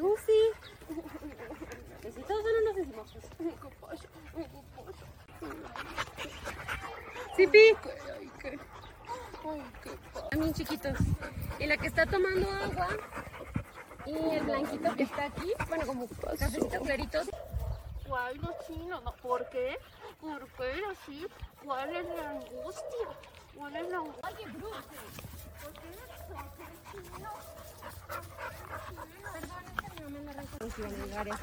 Lucy. Decimos. Sipi. También chiquitos. Y la que está tomando agua. Y el blanquito que está aquí. Bueno, como cafecito clarito. ¿Cuál los chinos? No, ¿Por qué? ¿Por qué así? ¿Cuál es la angustia? ¿Cuál es la angustia? Oye, Bruce, ¿por qué los chinos?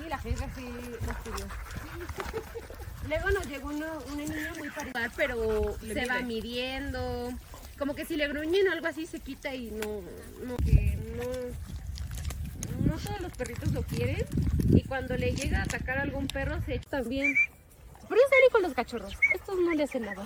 La gente. Luego nos llegó una, una niña muy parecida, pero se va midiendo. Como que si le gruñen o algo así se quita y no, no, que no, no todos los perritos lo quieren. Y cuando le llega a atacar a algún perro se echa también. Pero es serio con los cachorros. Estos no le hacen nada.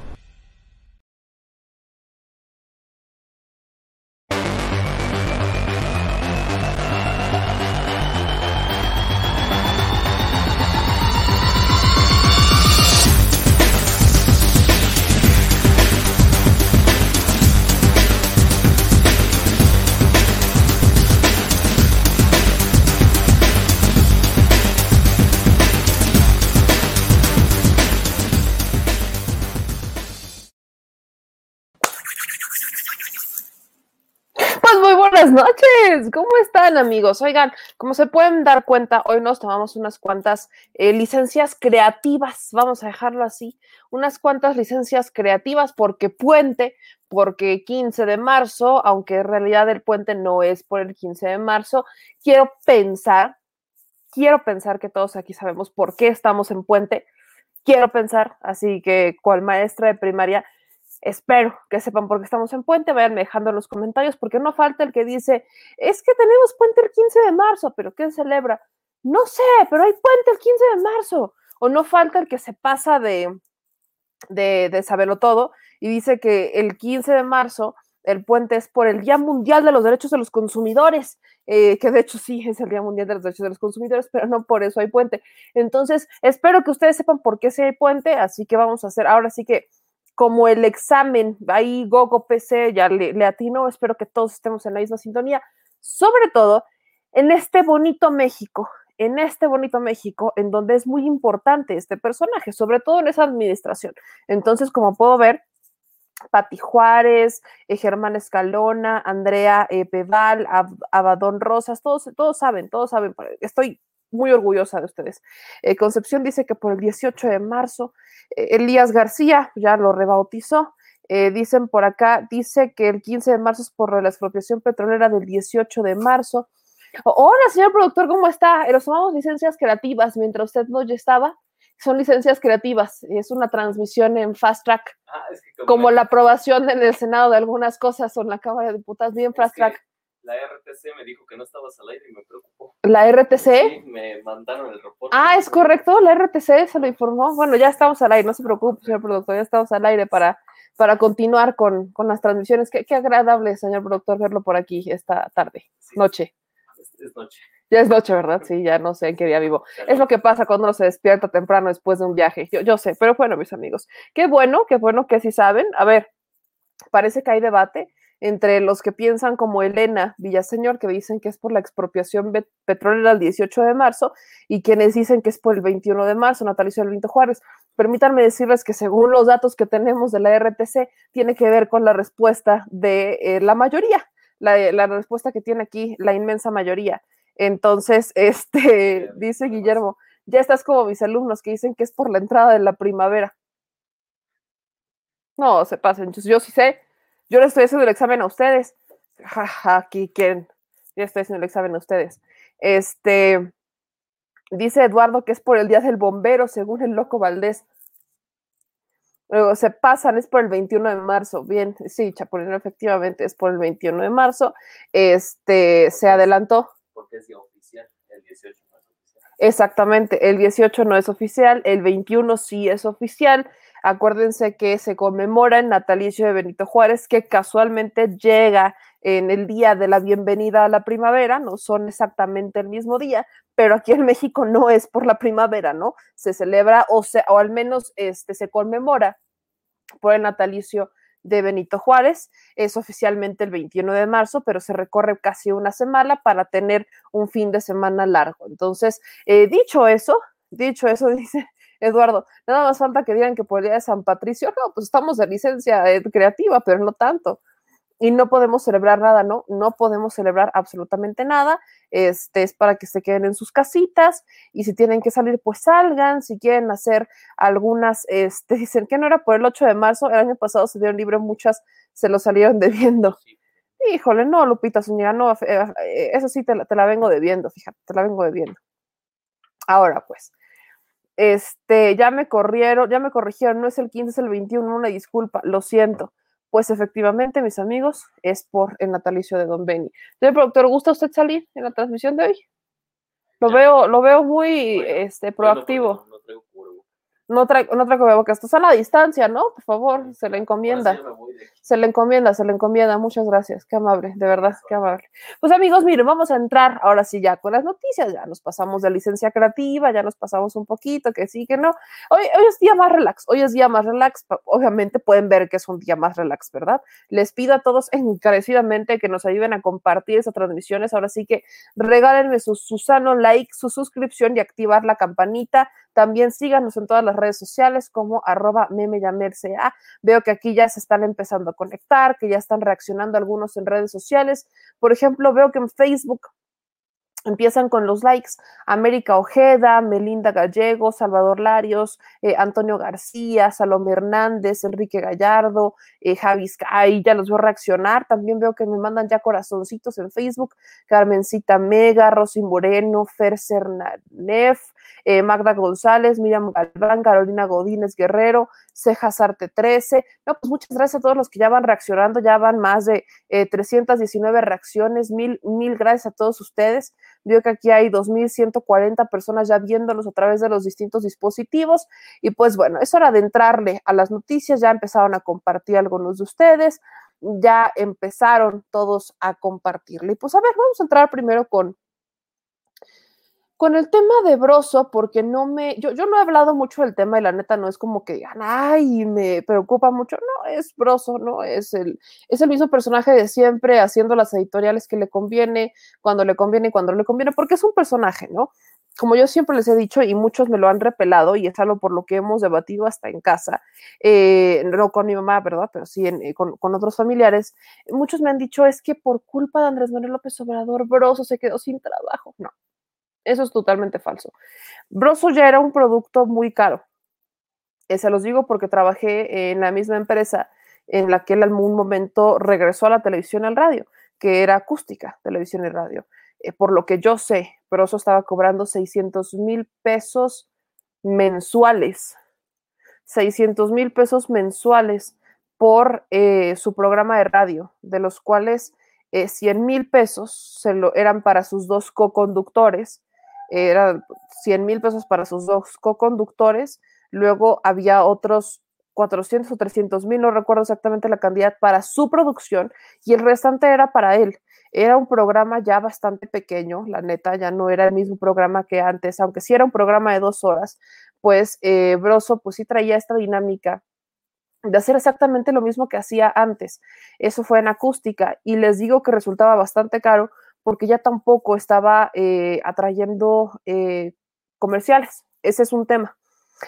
¿Cómo están amigos? Oigan, como se pueden dar cuenta, hoy nos tomamos unas cuantas eh, licencias creativas, vamos a dejarlo así, unas cuantas licencias creativas porque puente, porque 15 de marzo, aunque en realidad el puente no es por el 15 de marzo, quiero pensar, quiero pensar que todos aquí sabemos por qué estamos en puente, quiero pensar, así que cual maestra de primaria, espero que sepan por qué estamos en puente, vayan dejando los comentarios, porque no falta el que dice, es que tenemos puente el 15 de marzo, pero ¿qué celebra? No sé, pero hay puente el 15 de marzo. O no falta el que se pasa de, de, de saberlo todo y dice que el 15 de marzo el puente es por el Día Mundial de los Derechos de los Consumidores, eh, que de hecho sí es el Día Mundial de los Derechos de los Consumidores, pero no por eso hay puente. Entonces, espero que ustedes sepan por qué sí hay puente, así que vamos a hacer ahora sí que como el examen, ahí Gogo PC ya le, le atino, espero que todos estemos en la misma sintonía, sobre todo en este bonito México, en este bonito México, en donde es muy importante este personaje, sobre todo en esa administración. Entonces, como puedo ver, Pati Juárez, eh, Germán Escalona, Andrea eh, Peval, Ab Abadón Rosas, todos, todos saben, todos saben, estoy muy orgullosa de ustedes. Eh, Concepción dice que por el 18 de marzo, eh, Elías García ya lo rebautizó. Eh, dicen por acá, dice que el 15 de marzo es por la expropiación petrolera del 18 de marzo. Hola, señor productor, ¿cómo está? Los tomamos licencias creativas mientras usted no ya estaba. Son licencias creativas. Es una transmisión en fast track, Ah, es que como me- la aprobación en el Senado de algunas cosas o en la Cámara de Diputados, bien fast track. La RTC me dijo que no estabas al aire y me preocupó. La RTC. Sí, me mandaron el reporte. Ah, es correcto, la RTC se lo informó. Bueno, ya estamos al aire, no se preocupe, señor productor, ya estamos al aire para, para continuar con, con las transmisiones. Qué, qué agradable, señor productor, verlo por aquí esta tarde, Sí, noche. Es, es noche. Ya es noche, ¿verdad? Sí, ya no sé en qué día vivo. Es lo que pasa cuando uno se despierta temprano después de un viaje. Yo, yo sé, pero bueno, mis amigos. Qué bueno, qué bueno que sí saben. A ver, parece que hay debate entre los que piensan como Elena Villaseñor, que dicen que es por la expropiación petrolera el 18 de marzo, y quienes dicen que es por el 21 de marzo, natalicio del Juárez. Permítanme decirles que según los datos que tenemos de la RTC, tiene que ver con la respuesta de eh, la mayoría, la, la respuesta que tiene aquí la inmensa mayoría. Entonces, este, dice Guillermo, ya estás como mis alumnos que dicen que es por la entrada de la primavera. No, se pasen, yo, yo sí sé, yo le estoy haciendo el examen a ustedes. Ja, aquí quieren, yo estoy haciendo el examen a ustedes. Este, dice Eduardo que es por el día del bombero, según el loco Valdés. Luego se pasan, es por el 21 de marzo. Bien, sí, Chapulino, efectivamente es por el 21 de marzo. Este, se adelantó. Porque es día oficial. El 18 no es oficial. Exactamente, el 18 no es oficial, el 21 sí es oficial. Acuérdense que se conmemora el natalicio de Benito Juárez, que casualmente llega en el día de la bienvenida a la primavera, no son exactamente el mismo día, pero aquí en México no es por la primavera, ¿no? Se celebra o, se, o al menos este, se conmemora por el natalicio de Benito Juárez. Es oficialmente el 21 de marzo, pero se recorre casi una semana para tener un fin de semana largo. Entonces, eh, dicho eso, dicho eso, dice Eduardo, nada más falta que digan que por el día de San Patricio, no, pues estamos de licencia eh, creativa, pero no tanto. Y no podemos celebrar nada, ¿no? No podemos celebrar absolutamente nada. Este es para que se queden en sus casitas y si tienen que salir, pues salgan. Si quieren hacer algunas, este, dicen que no era por el 8 de marzo, el año pasado se dieron libre muchas, se lo salieron debiendo. Sí. Híjole, no, Lupita Zúñiga, no, eh, eh, eso sí te la, te la vengo debiendo, fíjate, te la vengo debiendo. Ahora pues, este, ya me corrieron, ya me corrigieron, no es el 15, es el 21, una disculpa, lo siento. Pues efectivamente, mis amigos, es por el natalicio de Don Benny. Señor productor, ¿gusta usted salir en la transmisión de hoy? Lo Ya. veo, lo veo muy Bueno, este, Bueno, porque proactivo. No, no. No traigo, no traigo cubrebocas, estás a la distancia, ¿no? Por favor, se le encomienda. Se le encomienda, se le encomienda. Muchas gracias. Qué amable, de verdad, qué amable. Pues amigos, miren, vamos a entrar ahora sí ya con las noticias. Ya nos pasamos de licencia creativa, ya nos pasamos un poquito, que sí, que no. Hoy, hoy es día más relax, hoy es día más relax. Obviamente pueden ver que es un día más relax, ¿verdad? Les pido a todos encarecidamente que nos ayuden a compartir esas transmisiones. Ahora sí que regálenme su, su sano like, su suscripción y activar la campanita. También síganos en todas las redes sociales como arroba memeyamerca. Veo que aquí ya se están empezando a conectar, que ya están reaccionando algunos en redes sociales. Por ejemplo, veo que en Facebook empiezan con los likes. América Ojeda, Melinda Gallego, Salvador Larios, eh, Antonio García, Salomé Hernández, Enrique Gallardo, eh, Javi Sky, ya los veo reaccionar. También veo que me mandan ya corazoncitos en Facebook. Carmencita Mega, Rosy Moreno, Fer Cernanef, eh, Magda González, Miriam Galván, Carolina Godínez Guerrero, Cejas Arte 13. No, pues muchas gracias a todos los que ya van reaccionando, ya van más de eh, 319 reacciones, mil, mil gracias a todos ustedes. Veo que aquí hay 2.140 personas ya viéndolos a través de los distintos dispositivos. Y pues bueno, es hora de entrarle a las noticias, ya empezaron a compartir algunos de ustedes, ya empezaron todos a compartirle. Y pues a ver, vamos a entrar primero con con el tema de Broso, porque no me, yo, yo no he hablado mucho del tema y la neta no es como que digan, ay, me preocupa mucho, no, es Broso, ¿no? Es el, es el mismo personaje de siempre haciendo las editoriales que le conviene, cuando le conviene y cuando no le conviene, porque es un personaje, ¿no? Como yo siempre les he dicho y muchos me lo han repelado y es algo por lo que hemos debatido hasta en casa, eh, no con mi mamá, ¿verdad? Pero sí en, eh, con, con otros familiares, muchos me han dicho es que por culpa de Andrés Manuel López Obrador, Broso se quedó sin trabajo. No, eso es totalmente falso. Broso ya era un producto muy caro. Eh, se los digo porque trabajé en la misma empresa en la que él en algún momento regresó a la televisión y al radio, que era acústica, televisión y radio. Eh, por lo que yo sé, Broso estaba cobrando 600 mil pesos mensuales. 600 mil pesos mensuales por eh, su programa de radio, de los cuales eh, 100 mil pesos eran para sus dos co-conductores, eran 100 mil pesos para sus dos co-conductores, luego había otros 400 o 300 mil, no recuerdo exactamente la cantidad, para su producción y el restante era para él. Era un programa ya bastante pequeño, la neta, ya no era el mismo programa que antes, aunque sí era un programa de dos horas, pues eh, Broso pues sí traía esta dinámica de hacer exactamente lo mismo que hacía antes. Eso fue en acústica y les digo que resultaba bastante caro porque ya tampoco estaba eh, atrayendo eh, comerciales. Ese es un tema.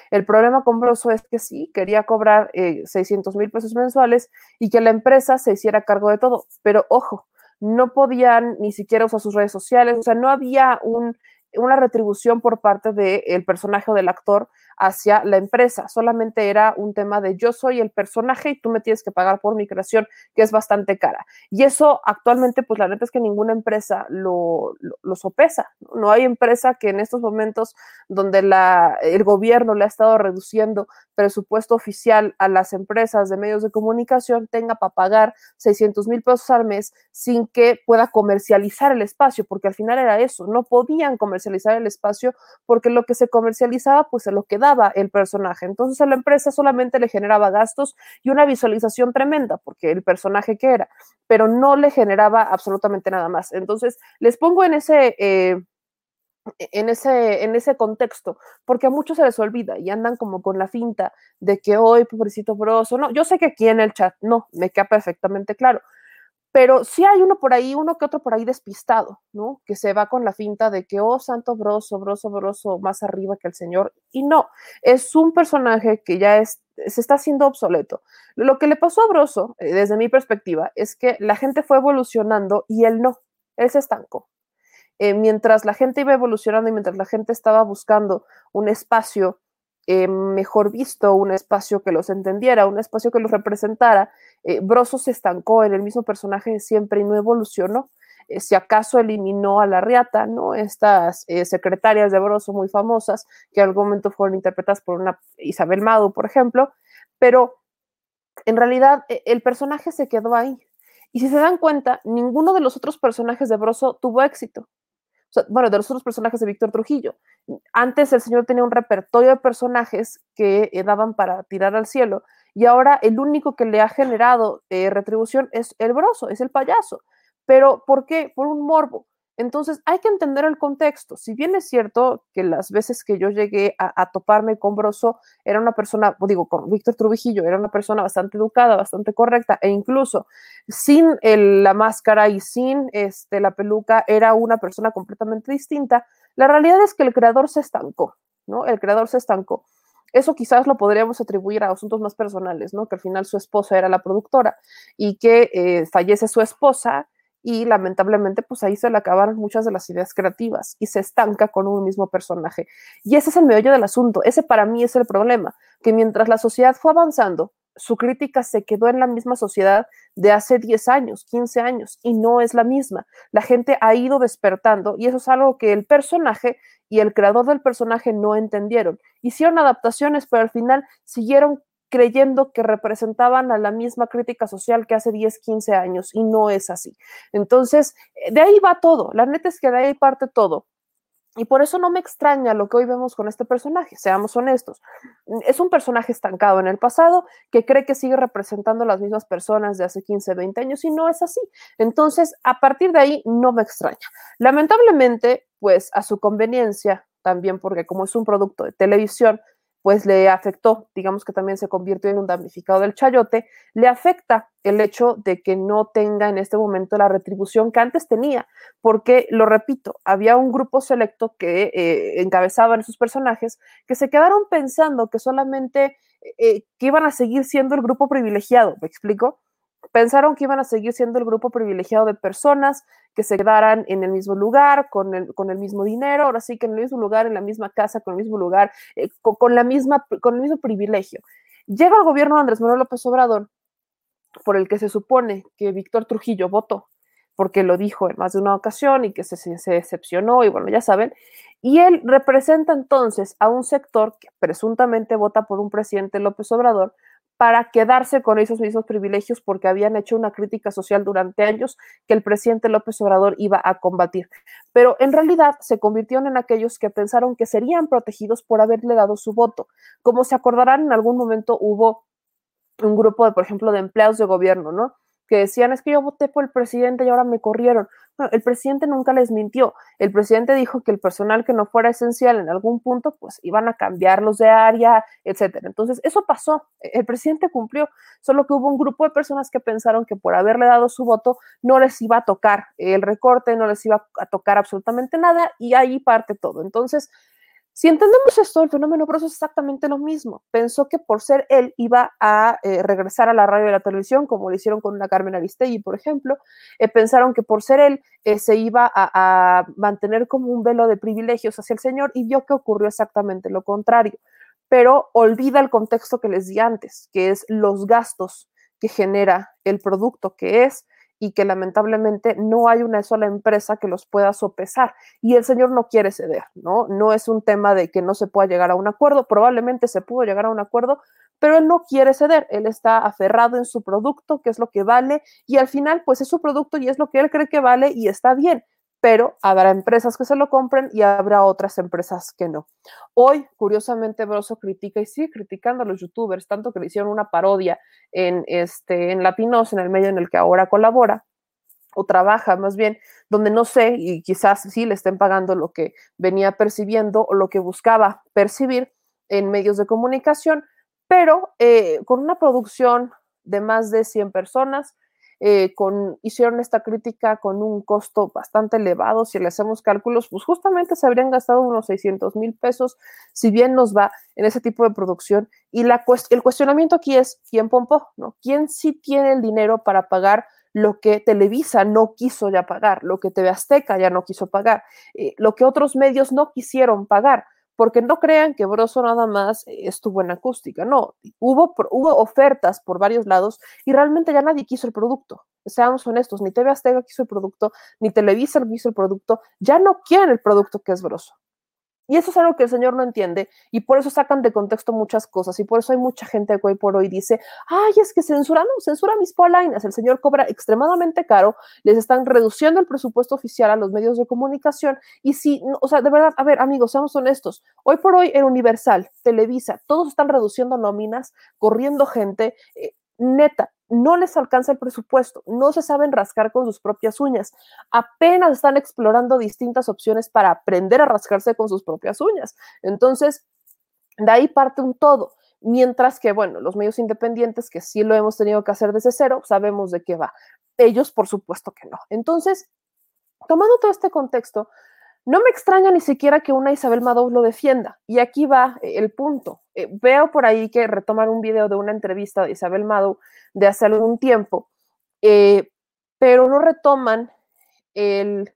El problema con Broso es que sí, quería cobrar eh, 600 mil pesos mensuales y que la empresa se hiciera cargo de todo. Pero ojo, no podían ni siquiera usar sus redes sociales, o sea, no había un, una retribución por parte del personaje o del actor hacia la empresa. Solamente era un tema de yo soy el personaje y tú me tienes que pagar por mi creación, que es bastante cara. Y eso actualmente, pues la neta es que ninguna empresa lo, lo, sopesa. ¿no? no hay empresa que en estos momentos donde la, el gobierno le ha estado reduciendo presupuesto oficial a las empresas de medios de comunicación tenga para pagar 600 mil pesos al mes sin que pueda comercializar el espacio, porque al final era eso, no podían comercializar el espacio porque lo que se comercializaba pues se lo quedaba el personaje. Entonces a la empresa solamente le generaba gastos y una visualización tremenda, porque el personaje que era, pero no le generaba absolutamente nada más. Entonces les pongo en ese... Eh, en ese, en ese contexto, porque a muchos se les olvida y andan como con la finta de que hoy, pobrecito broso, no, yo sé que aquí en el chat no, me queda perfectamente claro, pero sí hay uno por ahí, uno que otro por ahí despistado, ¿no? Que se va con la finta de que, oh, santo broso, broso, broso, más arriba que el señor, y no, es un personaje que ya es, se está haciendo obsoleto. Lo que le pasó a Broso, eh, desde mi perspectiva, es que la gente fue evolucionando y él no, él se estancó eh, mientras la gente iba evolucionando y mientras la gente estaba buscando un espacio eh, mejor visto, un espacio que los entendiera, un espacio que los representara, eh, Broso se estancó en el mismo personaje de siempre y no evolucionó. Eh, si acaso eliminó a la Riata, ¿no? Estas secretarias de Broso muy famosas, que en algún momento fueron interpretadas por una Isabel Mado, por ejemplo, pero en realidad el personaje se quedó ahí. Y si se dan cuenta, ninguno de los otros personajes de Broso tuvo éxito bueno, de los otros personajes de Víctor Trujillo. Antes el señor tenía un repertorio de personajes que eh, daban para tirar al cielo y ahora el único que le ha generado eh, retribución es el broso, es el payaso. Pero ¿por qué? Por un morbo. Entonces hay que entender el contexto. Si bien es cierto que las veces que yo llegué a, toparme con Broso era una persona, digo, con Víctor Trujillo, era una persona bastante educada, bastante correcta e incluso sin la máscara y sin este, la peluca era una persona completamente distinta, la realidad es que el creador se estancó, ¿no? El creador se estancó. Eso quizás lo podríamos atribuir a asuntos más personales, ¿no? Que al final su esposa era la productora y que eh, fallece su esposa y lamentablemente pues ahí se le acabaron muchas de las ideas creativas y se estanca con un mismo personaje. Y ese es el meollo del asunto, ese para mí es el problema, que mientras la sociedad fue avanzando, su crítica se quedó en la misma sociedad de hace 10 años, 15 años, y no es la misma. La gente ha ido despertando y eso es algo que el personaje y el creador del personaje no entendieron. Hicieron adaptaciones, pero al final siguieron creyendo que representaban a la misma crítica social que hace 10, 15 años y no es así. Entonces, de ahí va todo. La neta es que de ahí parte todo. Y por eso no me extraña lo que hoy vemos con este personaje, seamos honestos. Es un personaje estancado en el pasado que cree que sigue representando a las mismas personas de hace 15, 20 años y no es así. Entonces, a partir de ahí no me extraña. Lamentablemente, pues a su conveniencia, también porque como es un producto de televisión, pues le afectó, digamos que también se convirtió en un damnificado del chayote, le afecta el hecho de que no tenga en este momento la retribución que antes tenía, porque, lo repito, había un grupo selecto que eh, encabezaban esos personajes que se quedaron pensando que solamente eh, que iban a seguir siendo el grupo privilegiado, ¿me explico? Pensaron que iban a seguir siendo el grupo privilegiado de personas que se quedaran en el mismo lugar, con el, con el mismo dinero, ahora sí que en el mismo lugar, en la misma casa, con el mismo lugar, eh, con, la misma, con el mismo privilegio. Llega el gobierno de Andrés Manuel López Obrador por el que se supone que Víctor Trujillo votó, porque lo dijo en más de una ocasión y que se, se, se decepcionó y bueno, ya saben, y él representa entonces a un sector que presuntamente vota por un presidente López Obrador para quedarse con esos mismos privilegios porque habían hecho una crítica social durante años que el presidente López Obrador iba a combatir. Pero en realidad se convirtieron en aquellos que pensaron que serían protegidos por haberle dado su voto. Como se acordarán, en algún momento hubo un grupo de, por ejemplo, de empleados de gobierno, ¿no? Que decían, es que yo voté por el presidente y ahora me corrieron. Bueno, el presidente nunca les mintió. El presidente dijo que el personal que no fuera esencial en algún punto, pues iban a cambiarlos de área, etcétera. Entonces, eso pasó. El presidente cumplió, solo que hubo un grupo de personas que pensaron que por haberle dado su voto no les iba a tocar el recorte, no les iba a tocar absolutamente nada y ahí parte todo. Entonces, si entendemos esto, el fenómeno Broso es exactamente lo mismo. Pensó que por ser él iba a eh, regresar a la radio y la televisión, como lo hicieron con la Carmen Aristegui, por ejemplo. Eh, pensaron que por ser él eh, se iba a, a, mantener como un velo de privilegios hacia el Señor y vio que ocurrió exactamente lo contrario. Pero olvida el contexto que les di antes, que es los gastos que genera el producto que es y que lamentablemente no hay una sola empresa que los pueda sopesar. Y el señor no quiere ceder, ¿no? No es un tema de que no se pueda llegar a un acuerdo, probablemente se pudo llegar a un acuerdo, pero él no quiere ceder, él está aferrado en su producto, que es lo que vale, y al final, pues es su producto y es lo que él cree que vale y está bien pero habrá empresas que se lo compren y habrá otras empresas que no. Hoy, curiosamente, Broso critica y sigue criticando a los youtubers, tanto que le hicieron una parodia en, este, en Latinos, en el medio en el que ahora colabora, o trabaja más bien, donde no sé, y quizás sí le estén pagando lo que venía percibiendo o lo que buscaba percibir en medios de comunicación, pero eh, con una producción de más de 100 personas, eh, con, hicieron esta crítica con un costo bastante elevado. Si le hacemos cálculos, pues justamente se habrían gastado unos 600 mil pesos, si bien nos va en ese tipo de producción. Y el cuestionamiento aquí es, ¿quién pompó? ¿no? ¿Quién sí tiene el dinero para pagar lo que Televisa no quiso ya pagar, lo que TV Azteca ya no quiso pagar, eh, lo que otros medios no quisieron pagar? Porque no crean que Broso nada más estuvo en acústica, no, hubo, hubo ofertas por varios lados y realmente ya nadie quiso el producto. Seamos honestos, ni TV Azteca quiso el producto, ni Televisa quiso el producto, ya no quieren el producto que es Broso. Y eso es algo que el Señor no entiende y por eso sacan de contexto muchas cosas y por eso hay mucha gente que hoy por hoy dice, ay, es que censura, no, censura mis polainas, el Señor cobra extremadamente caro, les están reduciendo el presupuesto oficial a los medios de comunicación y si, o sea, de verdad, a ver, amigos, seamos honestos, hoy por hoy en Universal, Televisa, todos están reduciendo nóminas, corriendo gente, eh, neta, no les alcanza el presupuesto, no se saben rascar con sus propias uñas, apenas están explorando distintas opciones para aprender a rascarse con sus propias uñas. Entonces, de ahí parte un todo. Mientras que, bueno, los medios independientes, que sí lo hemos tenido que hacer desde cero, sabemos de qué va. Ellos, por supuesto que no. Entonces, tomando todo este contexto, no me extraña ni siquiera que una Isabel Madou lo defienda. Y aquí va el punto. Eh, veo por ahí que retoman un video de una entrevista de Isabel Madou de hace algún tiempo, eh, pero no retoman el,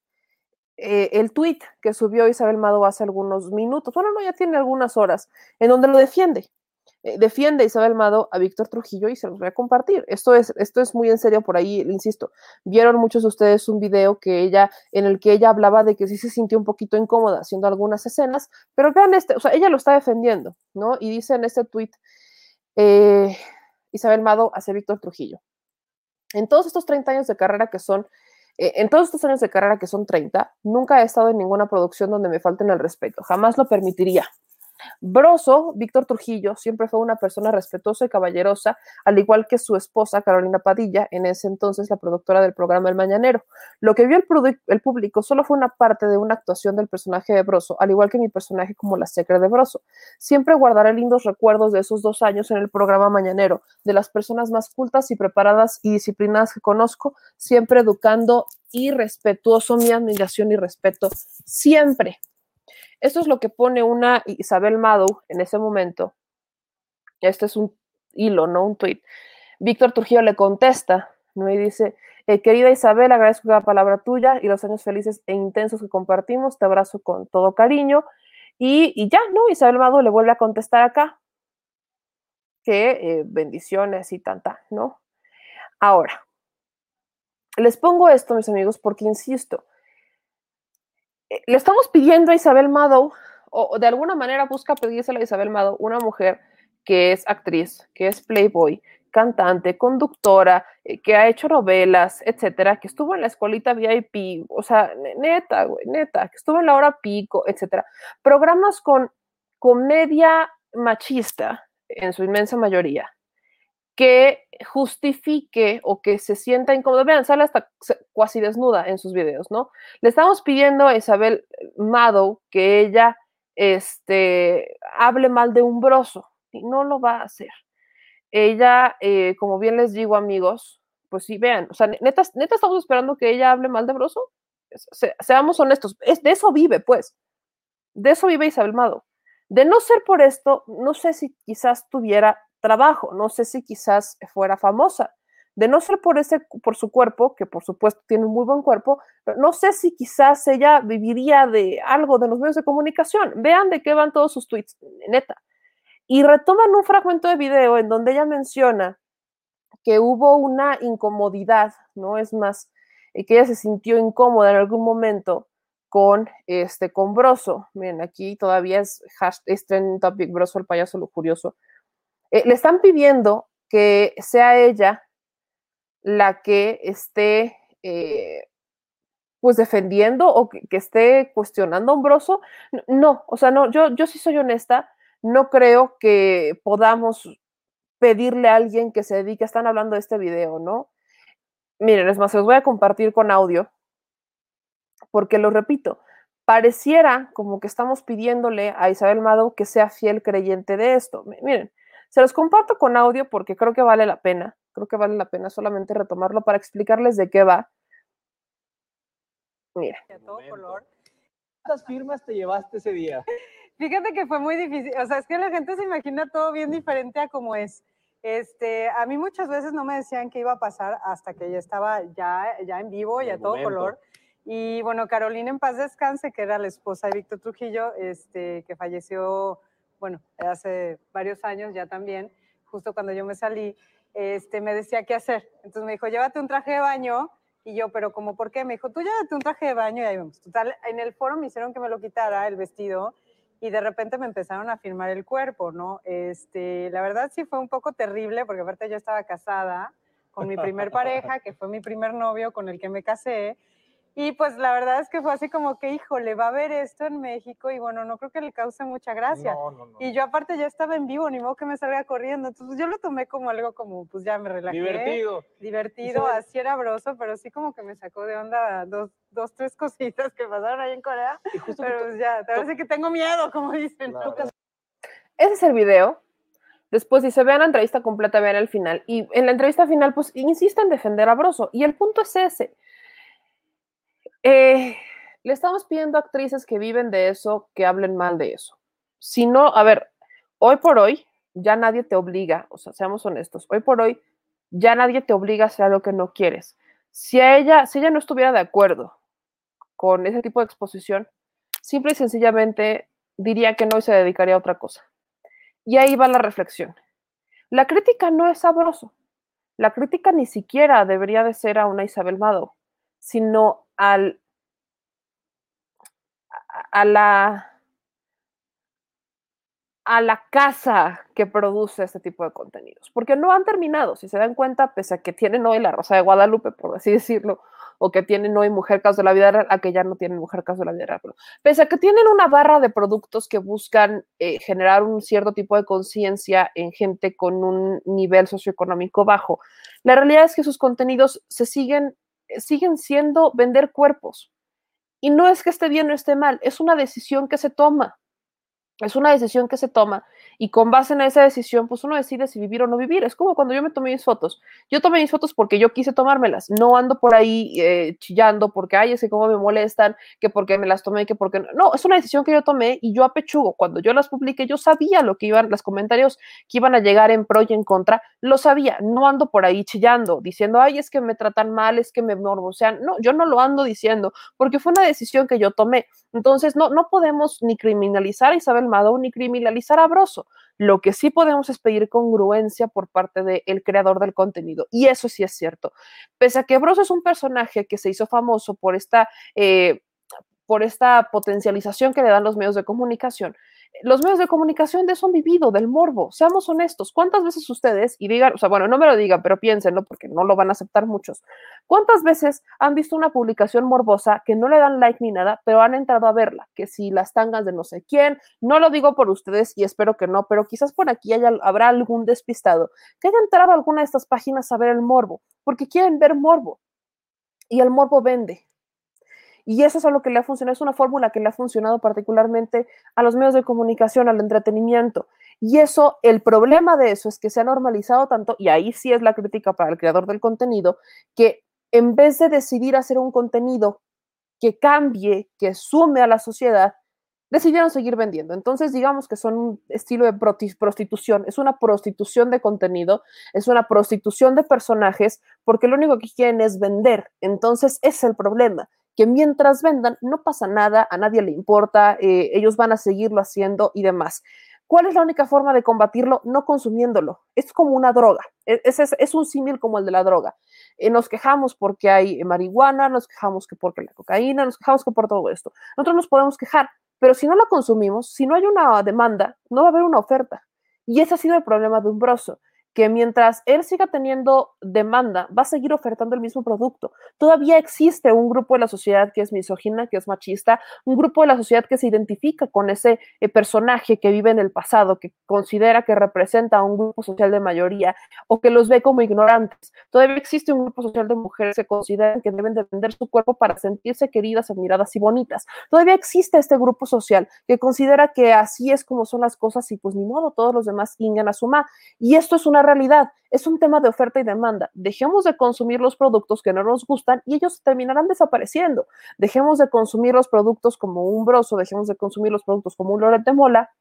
eh, el tweet que subió Isabel Madou hace algunos minutos. Bueno, no, ya tiene algunas horas, en donde lo defiende. Eh, defiende Isabel Mado a Víctor Trujillo y se los voy a compartir. Esto es, esto es muy en serio por ahí, insisto. Vieron muchos de ustedes un video que ella, en el que ella hablaba de que sí se sintió un poquito incómoda haciendo algunas escenas, pero vean este, o sea, ella lo está defendiendo, ¿no? Y dice en este tweet, eh, Isabel Mado hacia Víctor Trujillo. En todos estos 30 años de carrera que son eh, en todos estos años de carrera que son 30, nunca he estado en ninguna producción donde me falten el respeto. Jamás lo permitiría. Broso, Víctor Trujillo, siempre fue una persona respetuosa y caballerosa, al igual que su esposa Carolina Padilla, en ese entonces la productora del programa El Mañanero. Lo que vio el, público solo fue una parte de una actuación del personaje de Broso, al igual que mi personaje como la secre de Broso. Siempre guardaré lindos recuerdos de esos dos años en el programa Mañanero, de las personas más cultas y preparadas y disciplinadas que conozco, siempre educando y respetuoso, mi admiración y respeto, siempre. Esto es lo que pone una Isabel Mado en ese momento. Este es un hilo, no un tweet. Víctor Trujillo le contesta, ¿no? Y dice, eh, querida Isabel, agradezco la palabra tuya y los años felices e intensos que compartimos. Te abrazo con todo cariño. Y, y ya, ¿no? Isabel Mado le vuelve a contestar acá que eh, bendiciones y tanta, ¿no? Ahora, les pongo esto, mis amigos, porque insisto, le estamos pidiendo a Isabel Mado, o, de alguna manera busca pedírselo a Isabel Mado, una mujer que es actriz, que es playboy, cantante, conductora, eh, que ha hecho novelas, etcétera, que estuvo en la escuelita VIP, o sea, ne- neta, güey, neta, que estuvo en la hora pico, etcétera. Programas con comedia machista, en su inmensa mayoría, que justifique o que se sienta incómodo. Vean, sale hasta cuasi desnuda en sus videos, ¿no? Le estamos pidiendo a Isabel Mado que ella este, hable mal de un broso y no lo va a hacer. Ella, eh, como bien les digo, amigos, pues sí, vean, o sea, ne- neta, neta estamos esperando que ella hable mal de broso. Se- seamos honestos, es, de eso vive, pues. De eso vive Isabel Mado. De no ser por esto, no sé si quizás tuviera trabajo, no sé si quizás fuera famosa. De no ser por ese, por su cuerpo, que por supuesto tiene un muy buen cuerpo, pero no sé si quizás ella viviría de algo de los medios de comunicación. Vean de qué van todos sus tweets, neta. Y retoman un fragmento de video en donde ella menciona que hubo una incomodidad, ¿no? Es más, eh, que ella se sintió incómoda en algún momento con este con Broso. Miren, aquí todavía es, hash- es trending topic Broso el payaso lujurioso. Eh, le están pidiendo que sea ella la que esté eh, pues defendiendo o que, esté cuestionando a un Broso. N- No, o sea, no, yo, yo sí soy honesta, no creo que podamos pedirle a alguien que se dedique, están hablando de este video, ¿no? Miren, es más, los voy a compartir con audio, porque lo repito, pareciera como que estamos pidiéndole a Isabel Mado que sea fiel creyente de esto. Mi- Miren, se los comparto con audio porque creo que vale la pena, creo que vale la pena solamente retomarlo para explicarles de qué va. Miren. a todo color. ¿Cuántas firmas te llevaste ese día? Fíjate que fue muy difícil, o sea, es que la gente se imagina todo bien diferente a como es. Este, a mí muchas veces no me decían qué iba a pasar hasta que ya estaba ya, ya en vivo y a todo momento. color. Y bueno, Carolina en paz descanse, que era la esposa de Víctor Trujillo, este, que falleció, bueno, hace varios años ya también, justo cuando yo me salí, este, me decía qué hacer. Entonces me dijo, llévate un traje de baño. Y yo, pero como, ¿por qué? Me dijo, tú llévate un traje de baño y ahí vamos. Total, en el foro me hicieron que me lo quitara el vestido y de repente me empezaron a filmar el cuerpo, ¿no? Este, la verdad sí fue un poco terrible porque aparte yo estaba casada con mi primer pareja, que fue mi primer novio con el que me casé. Y pues la verdad es que fue así como que, híjole, va a ver esto en México y bueno, no creo que le cause mucha gracia. No, no, no. Y yo aparte ya estaba en vivo, ni modo que me salga corriendo. Entonces yo lo tomé como algo como, pues ya me relajé. Divertido. Divertido, así era broso, pero sí como que me sacó de onda dos, dos tres cositas que pasaron ahí en Corea. Pero pues ya, te parece que tengo miedo, como dicen. Ese es el video. Después, si se vean la entrevista completa, vean el final. Y en la entrevista final, pues insiste en defender a Broso. Y el punto es ese. Eh, le estamos pidiendo a actrices que viven de eso que hablen mal de eso. Si no, a ver, hoy por hoy ya nadie te obliga, o sea, seamos honestos, hoy por hoy ya nadie te obliga a hacer algo que no quieres. Si ella, si ella no estuviera de acuerdo con ese tipo de exposición, simple y sencillamente diría que no y se dedicaría a otra cosa. Y ahí va la reflexión. La crítica no es sabroso. La crítica ni siquiera debería de ser a una Isabel Mado, sino a, la a la casa que produce este tipo de contenidos, porque no han terminado, si se dan cuenta, pese a que tienen hoy la Rosa de Guadalupe, por así decirlo, o que tienen hoy Mujer Caso de la Vida Real, a que ya no tienen Mujer Caso de la Vida Real, pero pese a que tienen una barra de productos que buscan eh, generar un cierto tipo de conciencia en gente con un nivel socioeconómico bajo, la realidad es que sus contenidos se siguen, siguen siendo vender cuerpos. Y no es que esté bien o esté mal, es una decisión que se toma. Es una decisión que se toma y con base en esa decisión, pues uno decide si vivir o no vivir. Es como cuando yo me tomé mis fotos. Yo tomé mis fotos porque yo quise tomármelas. No ando por ahí eh, chillando porque, ay, es que cómo me molestan, que porque me las tomé, que porque no. No, es una decisión que yo tomé y yo apechugo. Cuando yo las publiqué, yo sabía lo que iban, los comentarios que iban a llegar en pro y en contra, lo sabía. No ando por ahí chillando, diciendo, ay, es que me tratan mal, es que me morbosean. No, yo no lo ando diciendo porque fue una decisión que yo tomé. Entonces, no, no podemos ni criminalizar a Isabel Mado ni criminalizar a Broso. Lo que sí podemos es pedir congruencia por parte del creador del contenido. Y eso sí es cierto. Pese a que Broso es un personaje que se hizo famoso por esta, eh, por esta potencialización que le dan los medios de comunicación, los medios de comunicación de eso han vivido, del morbo. Seamos honestos. ¿Cuántas veces ustedes, y digan, o sea, bueno, no me lo digan, pero piénsenlo porque no lo van a aceptar muchos. ¿Cuántas veces han visto una publicación morbosa que no le dan like ni nada, pero han entrado a verla? Que si las tangas de no sé quién, no lo digo por ustedes y espero que no, pero quizás por aquí haya, habrá algún despistado que haya entrado a alguna de estas páginas a ver el morbo, porque quieren ver morbo. Y el morbo vende. Y eso es a lo que le ha funcionado, es una fórmula que le ha funcionado particularmente a los medios de comunicación, al entretenimiento. Y eso, el problema de eso es que se ha normalizado tanto, y ahí sí es la crítica para el creador del contenido, que en vez de decidir hacer un contenido que cambie, que sume a la sociedad, decidieron seguir vendiendo. Entonces, digamos que son un estilo de prostitución, es una prostitución de contenido, es una prostitución de personajes, porque lo único que quieren es vender. Entonces, ese es el problema que mientras vendan no pasa nada, a nadie le importa, eh, ellos van a seguirlo haciendo y demás. ¿Cuál es la única forma de combatirlo? No consumiéndolo. Es como una droga. E, es, es, un símil como el de la droga. Eh, nos quejamos porque hay marihuana, nos quejamos que porque la cocaína, nos quejamos que por todo esto. Nosotros nos podemos quejar, pero si no la consumimos, si no hay una demanda, no va a haber una oferta. Y ese ha sido el problema de Umbroso que mientras él siga teniendo demanda, va a seguir ofertando el mismo producto. Todavía existe un grupo de la sociedad que es misógina, que es machista, un grupo de la sociedad que se identifica con ese eh, personaje que vive en el pasado, que considera que representa a un grupo social de mayoría o que los ve como ignorantes. Todavía existe un grupo social de mujeres que consideran que deben de vender su cuerpo para sentirse queridas, admiradas y bonitas. Todavía existe este grupo social que considera que así es como son las cosas y pues ni modo, todos los demás ingan a sumar. Y esto es una realidad. Es un tema de oferta y demanda. Dejemos de consumir los productos que no nos gustan y ellos terminarán desapareciendo. Dejemos de consumir los productos como un broso, dejemos de consumir los productos como un Loret de Mola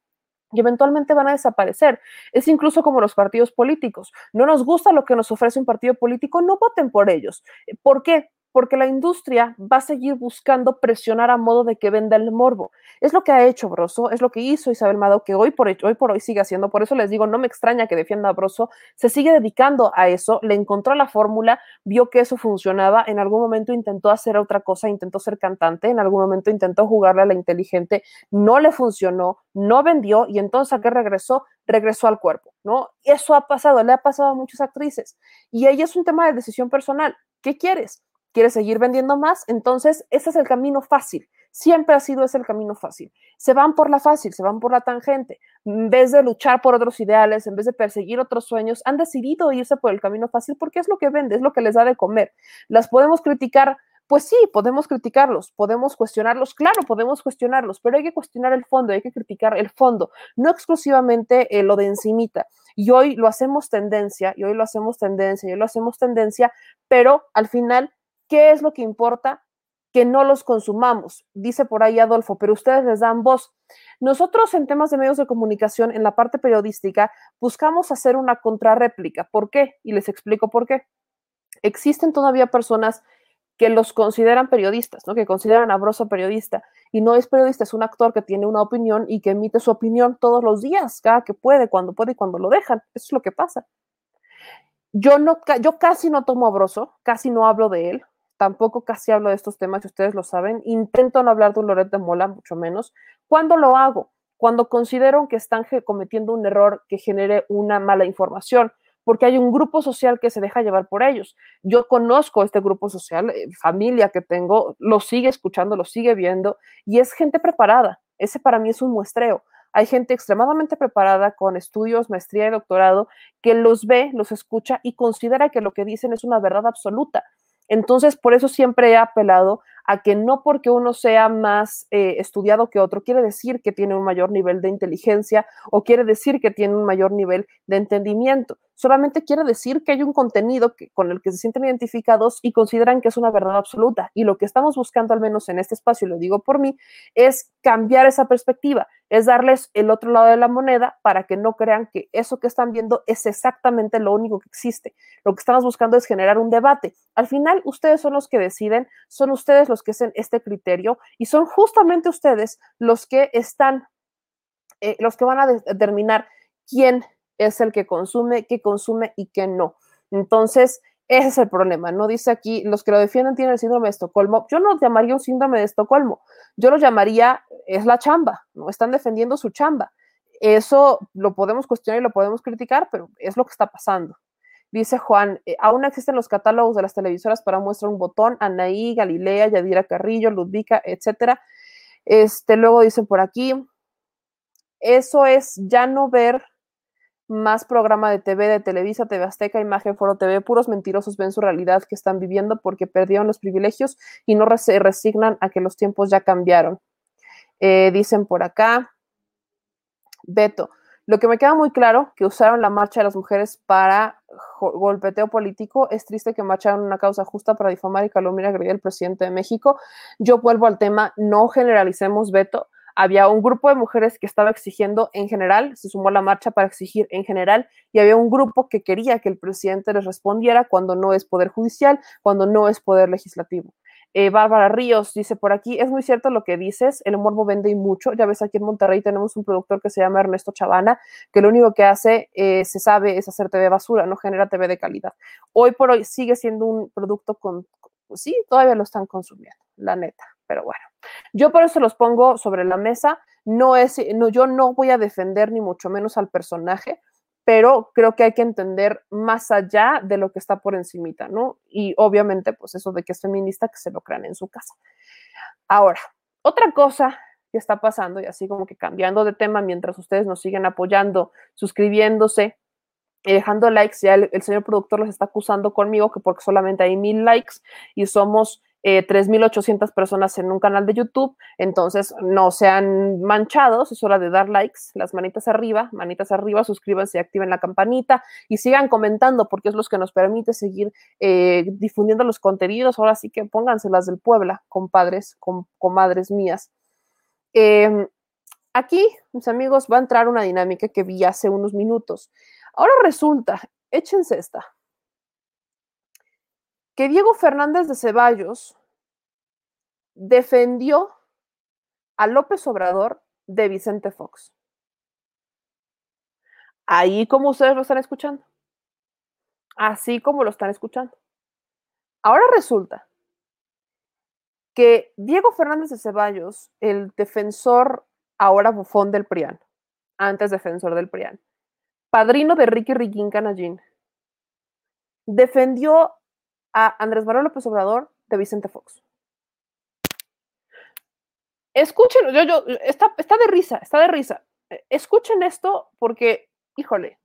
y eventualmente van a desaparecer. Es incluso como los partidos políticos. No nos gusta lo que nos ofrece un partido político, no voten por ellos. ¿Por qué? Porque la industria va a seguir buscando presionar a modo de que venda el morbo. Es lo que ha hecho Broso, es lo que hizo Isabel Mado, que hoy por, hoy por hoy sigue haciendo. Por eso les digo, no me extraña que defienda a Broso, se sigue dedicando a eso, le encontró la fórmula, vio que eso funcionaba, en algún momento intentó hacer otra cosa, intentó ser cantante, en algún momento intentó jugarle a la inteligente, no le funcionó, no vendió y entonces a qué regresó, regresó al cuerpo, ¿no? Eso ha pasado, le ha pasado a muchas actrices y ahí es un tema de decisión personal. ¿Qué quieres? ¿Quieres seguir vendiendo más? Entonces, ese es el camino fácil. Siempre ha sido ese el camino fácil. Se van por la fácil, se van por la tangente. En vez de luchar por otros ideales, en vez de perseguir otros sueños, han decidido irse por el camino fácil porque es lo que vende, es lo que les da de comer. Las podemos criticar pues sí, podemos criticarlos, podemos cuestionarlos, claro, podemos cuestionarlos, pero hay que cuestionar el fondo, hay que criticar el fondo, no exclusivamente eh, lo de encimita. Y hoy lo hacemos tendencia, y hoy lo hacemos tendencia, y hoy lo hacemos tendencia, pero al final ¿Qué es lo que importa? Que no los consumamos, dice por ahí Adolfo, pero ustedes les dan voz. Nosotros en temas de medios de comunicación, en la parte periodística, buscamos hacer una contrarréplica. ¿Por qué? Y les explico por qué. Existen todavía personas que los consideran periodistas, ¿no? que consideran a Broso periodista. Y no es periodista, es un actor que tiene una opinión y que emite su opinión todos los días, cada que puede, cuando puede y cuando lo dejan. Eso es lo que pasa. Yo, no, yo casi no tomo a Broso, casi no hablo de él, tampoco casi hablo de estos temas, si ustedes lo saben. Intento no hablar de Loret de Mola, mucho menos. ¿Cuándo lo hago? Cuando considero que están cometiendo un error que genere una mala información, porque hay un grupo social que se deja llevar por ellos. Yo conozco este grupo social, eh, familia que tengo, lo sigue escuchando, lo sigue viendo, y es gente preparada. Ese para mí es un muestreo. Hay gente extremadamente preparada con estudios, maestría y doctorado que los ve, los escucha y considera que lo que dicen es una verdad absoluta. Entonces, por eso siempre he apelado a que no porque uno sea más eh, estudiado que otro quiere decir que tiene un mayor nivel de inteligencia o quiere decir que tiene un mayor nivel de entendimiento. Solamente quiere decir que hay un contenido que, con el que se sienten identificados y consideran que es una verdad absoluta. Y lo que estamos buscando, al menos en este espacio, y lo digo por mí, es cambiar esa perspectiva, es darles el otro lado de la moneda para que no crean que eso que están viendo es exactamente lo único que existe. Lo que estamos buscando es generar un debate. Al final, ustedes son los que deciden, son ustedes los que hacen este criterio y son justamente ustedes los que están, eh, los que van a determinar quién es el que consume, qué consume y qué no. Entonces, ese es el problema, ¿no? Dice aquí, los que lo defienden tienen el síndrome de Estocolmo. Yo no llamaría un síndrome de Estocolmo, yo lo llamaría, es la chamba, ¿no? Están defendiendo su chamba. Eso lo podemos cuestionar y lo podemos criticar, pero es lo que está pasando. Dice Juan, eh, aún existen los catálogos de las televisoras para muestrar un botón, Anaí, Galilea, Yadira Carrillo, Ludvica, etcétera. Este, luego dicen por aquí, eso es ya no ver más programa de TV, de Televisa, TV Azteca, Imagen, Foro TV, puros mentirosos ven su realidad que están viviendo porque perdieron los privilegios y no se resignan a que los tiempos ya cambiaron. Eh, dicen por acá, Beto, lo que me queda muy claro, que usaron la marcha de las mujeres para golpeteo político. Es triste que marcharon una causa justa para difamar y calumniar al presidente de México. Yo vuelvo al tema, no generalicemos veto había un grupo de mujeres que estaba exigiendo en general, se sumó a la marcha para exigir en general, y había un grupo que quería que el presidente les respondiera cuando no es poder judicial, cuando no es poder legislativo. Eh, Bárbara Ríos dice por aquí, es muy cierto lo que dices, el morbo vende y mucho. Ya ves, aquí en Monterrey tenemos un productor que se llama Ernesto Chavana, que lo único que hace, eh, se sabe, es hacer TV basura, no genera TV de calidad. Hoy por hoy sigue siendo un producto con, sí, todavía lo están consumiendo, la neta, pero bueno. Yo por eso los pongo sobre la mesa. No es, no, yo no voy a defender ni mucho menos al personaje, pero creo que hay que entender más allá de lo que está por encimita, ¿no? Y obviamente, pues eso de que es feminista, que se lo crean en su casa. Ahora, otra cosa que está pasando, y así como que cambiando de tema mientras ustedes nos siguen apoyando, suscribiéndose, y dejando likes, ya el, el, señor productor los está acusando conmigo que porque solamente hay mil likes y somos eh, 3.800 personas en un canal de YouTube, entonces no sean manchados, es hora de dar likes, las manitas arriba, manitas arriba, suscríbanse, activen la campanita y sigan comentando porque es lo que nos permite seguir eh, difundiendo los contenidos, ahora sí que pónganse las del Puebla, compadres, com comadres mías. Eh, aquí, mis amigos, va a entrar una dinámica que vi hace unos minutos. Ahora resulta, échense esta que Diego Fernández de Ceballos defendió a López Obrador de Vicente Fox. Ahí como ustedes lo están escuchando. Así como lo están escuchando. Ahora resulta que Diego Fernández de Ceballos, el defensor ahora bufón del PRIAN, antes defensor del PRIAN, padrino de Ricky Riquín Canallín, defendió a Andrés Manuel López Obrador de Vicente Fox. Escuchen, yo, yo, está, está de risa, está de risa. Escuchen esto porque, híjole,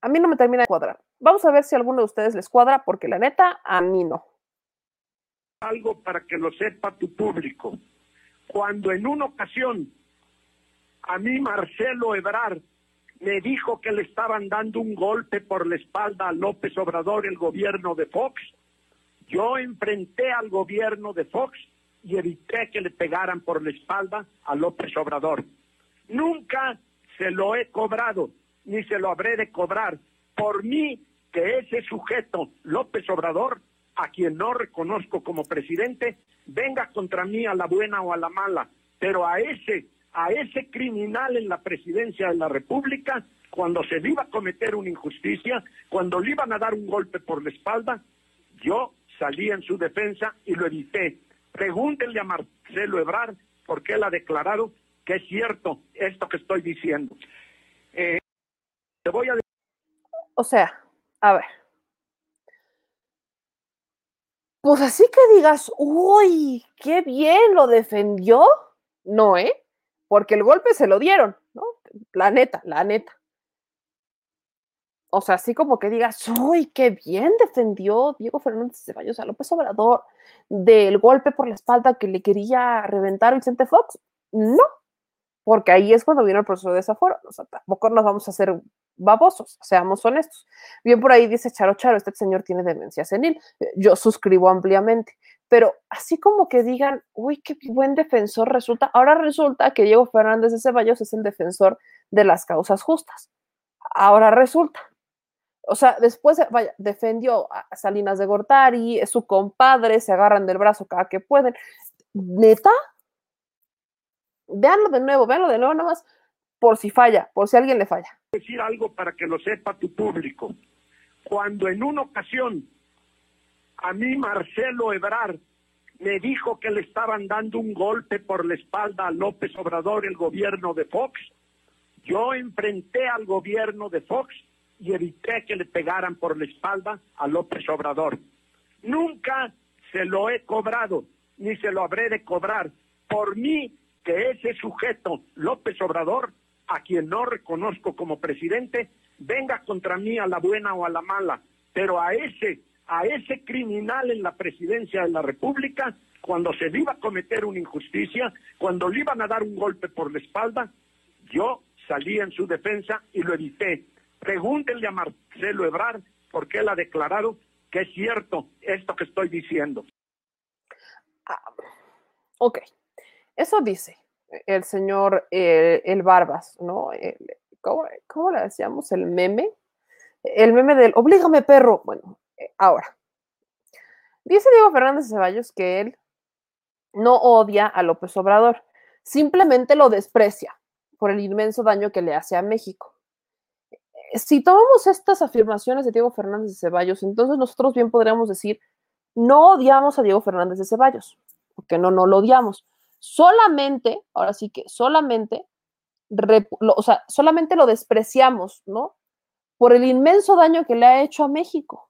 a mí no me termina de cuadrar. Vamos a ver si a alguno de ustedes les cuadra, porque la neta, a mí no. Algo para que lo sepa tu público. Cuando en una ocasión a mí Marcelo Ebrard me dijo que le estaban dando un golpe por la espalda a López Obrador, el gobierno de Fox. Yo enfrenté al gobierno de Fox y evité que le pegaran por la espalda a López Obrador. Nunca se lo he cobrado, ni se lo habré de cobrar. Por mí, que ese sujeto, López Obrador, a quien no reconozco como presidente, venga contra mí a la buena o a la mala, pero a ese a ese criminal en la presidencia de la República cuando se le iba a cometer una injusticia, cuando le iban a dar un golpe por la espalda, yo salí en su defensa y lo evité. Pregúntenle a Marcelo Ebrard porque él ha declarado que es cierto esto que estoy diciendo. Eh, te voy a O sea, a ver. Pues así que digas, uy, qué bien lo defendió. No, ¿eh? Porque el golpe se lo dieron, ¿no? La neta, la neta. O sea, así como que digas, uy, qué bien defendió Diego Fernández Ceballos a López Obrador del golpe por la espalda que le quería reventar Vicente Fox. No, porque ahí es cuando viene el proceso de desaforo. O sea, tampoco nos vamos a hacer babosos, seamos honestos. Bien por ahí dice Charo Charo, este señor tiene demencia senil. Yo suscribo ampliamente pero así como que digan, uy, qué buen defensor resulta. Ahora resulta que Diego Fernández de Ceballos es el defensor de las causas justas. Ahora resulta. O sea, después vaya, defendió a Salinas de Gortari, es su compadre, se agarran del brazo cada que pueden. ¿Neta? Veanlo de nuevo, veanlo de nuevo, nada más por si falla, por si alguien le falla. decir algo para que lo sepa tu público. Cuando en una ocasión a mí Marcelo Ebrard me dijo que le estaban dando un golpe por la espalda a López Obrador, el gobierno de Fox, yo enfrenté al gobierno de Fox y evité que le pegaran por la espalda a López Obrador. Nunca se lo he cobrado, ni se lo habré de cobrar. Por mí, que ese sujeto, López Obrador, a quien no reconozco como presidente, venga contra mí a la buena o a la mala, pero a ese, a ese criminal en la presidencia de la República, cuando se le iba a cometer una injusticia, cuando le iban a dar un golpe por la espalda, yo salí en su defensa y lo evité. Pregúntenle a Marcelo Ebrard porque él ha declarado que es cierto esto que estoy diciendo. Ok, eso dice el señor eh, el Barbas, ¿no? ¿cómo, cómo le decíamos? El meme. El meme del oblígame, perro. Bueno, ahora. Dice Diego Fernández de Ceballos que él no odia a López Obrador, simplemente lo desprecia por el inmenso daño que le hace a México. Eh, Si tomamos estas afirmaciones de Diego Fernández de Ceballos, entonces nosotros bien podríamos decir, no odiamos a Diego Fernández de Ceballos, porque no, no lo odiamos. Solamente, ahora sí que solamente, o sea, solamente lo despreciamos, ¿no? Por el inmenso daño que le ha hecho a México.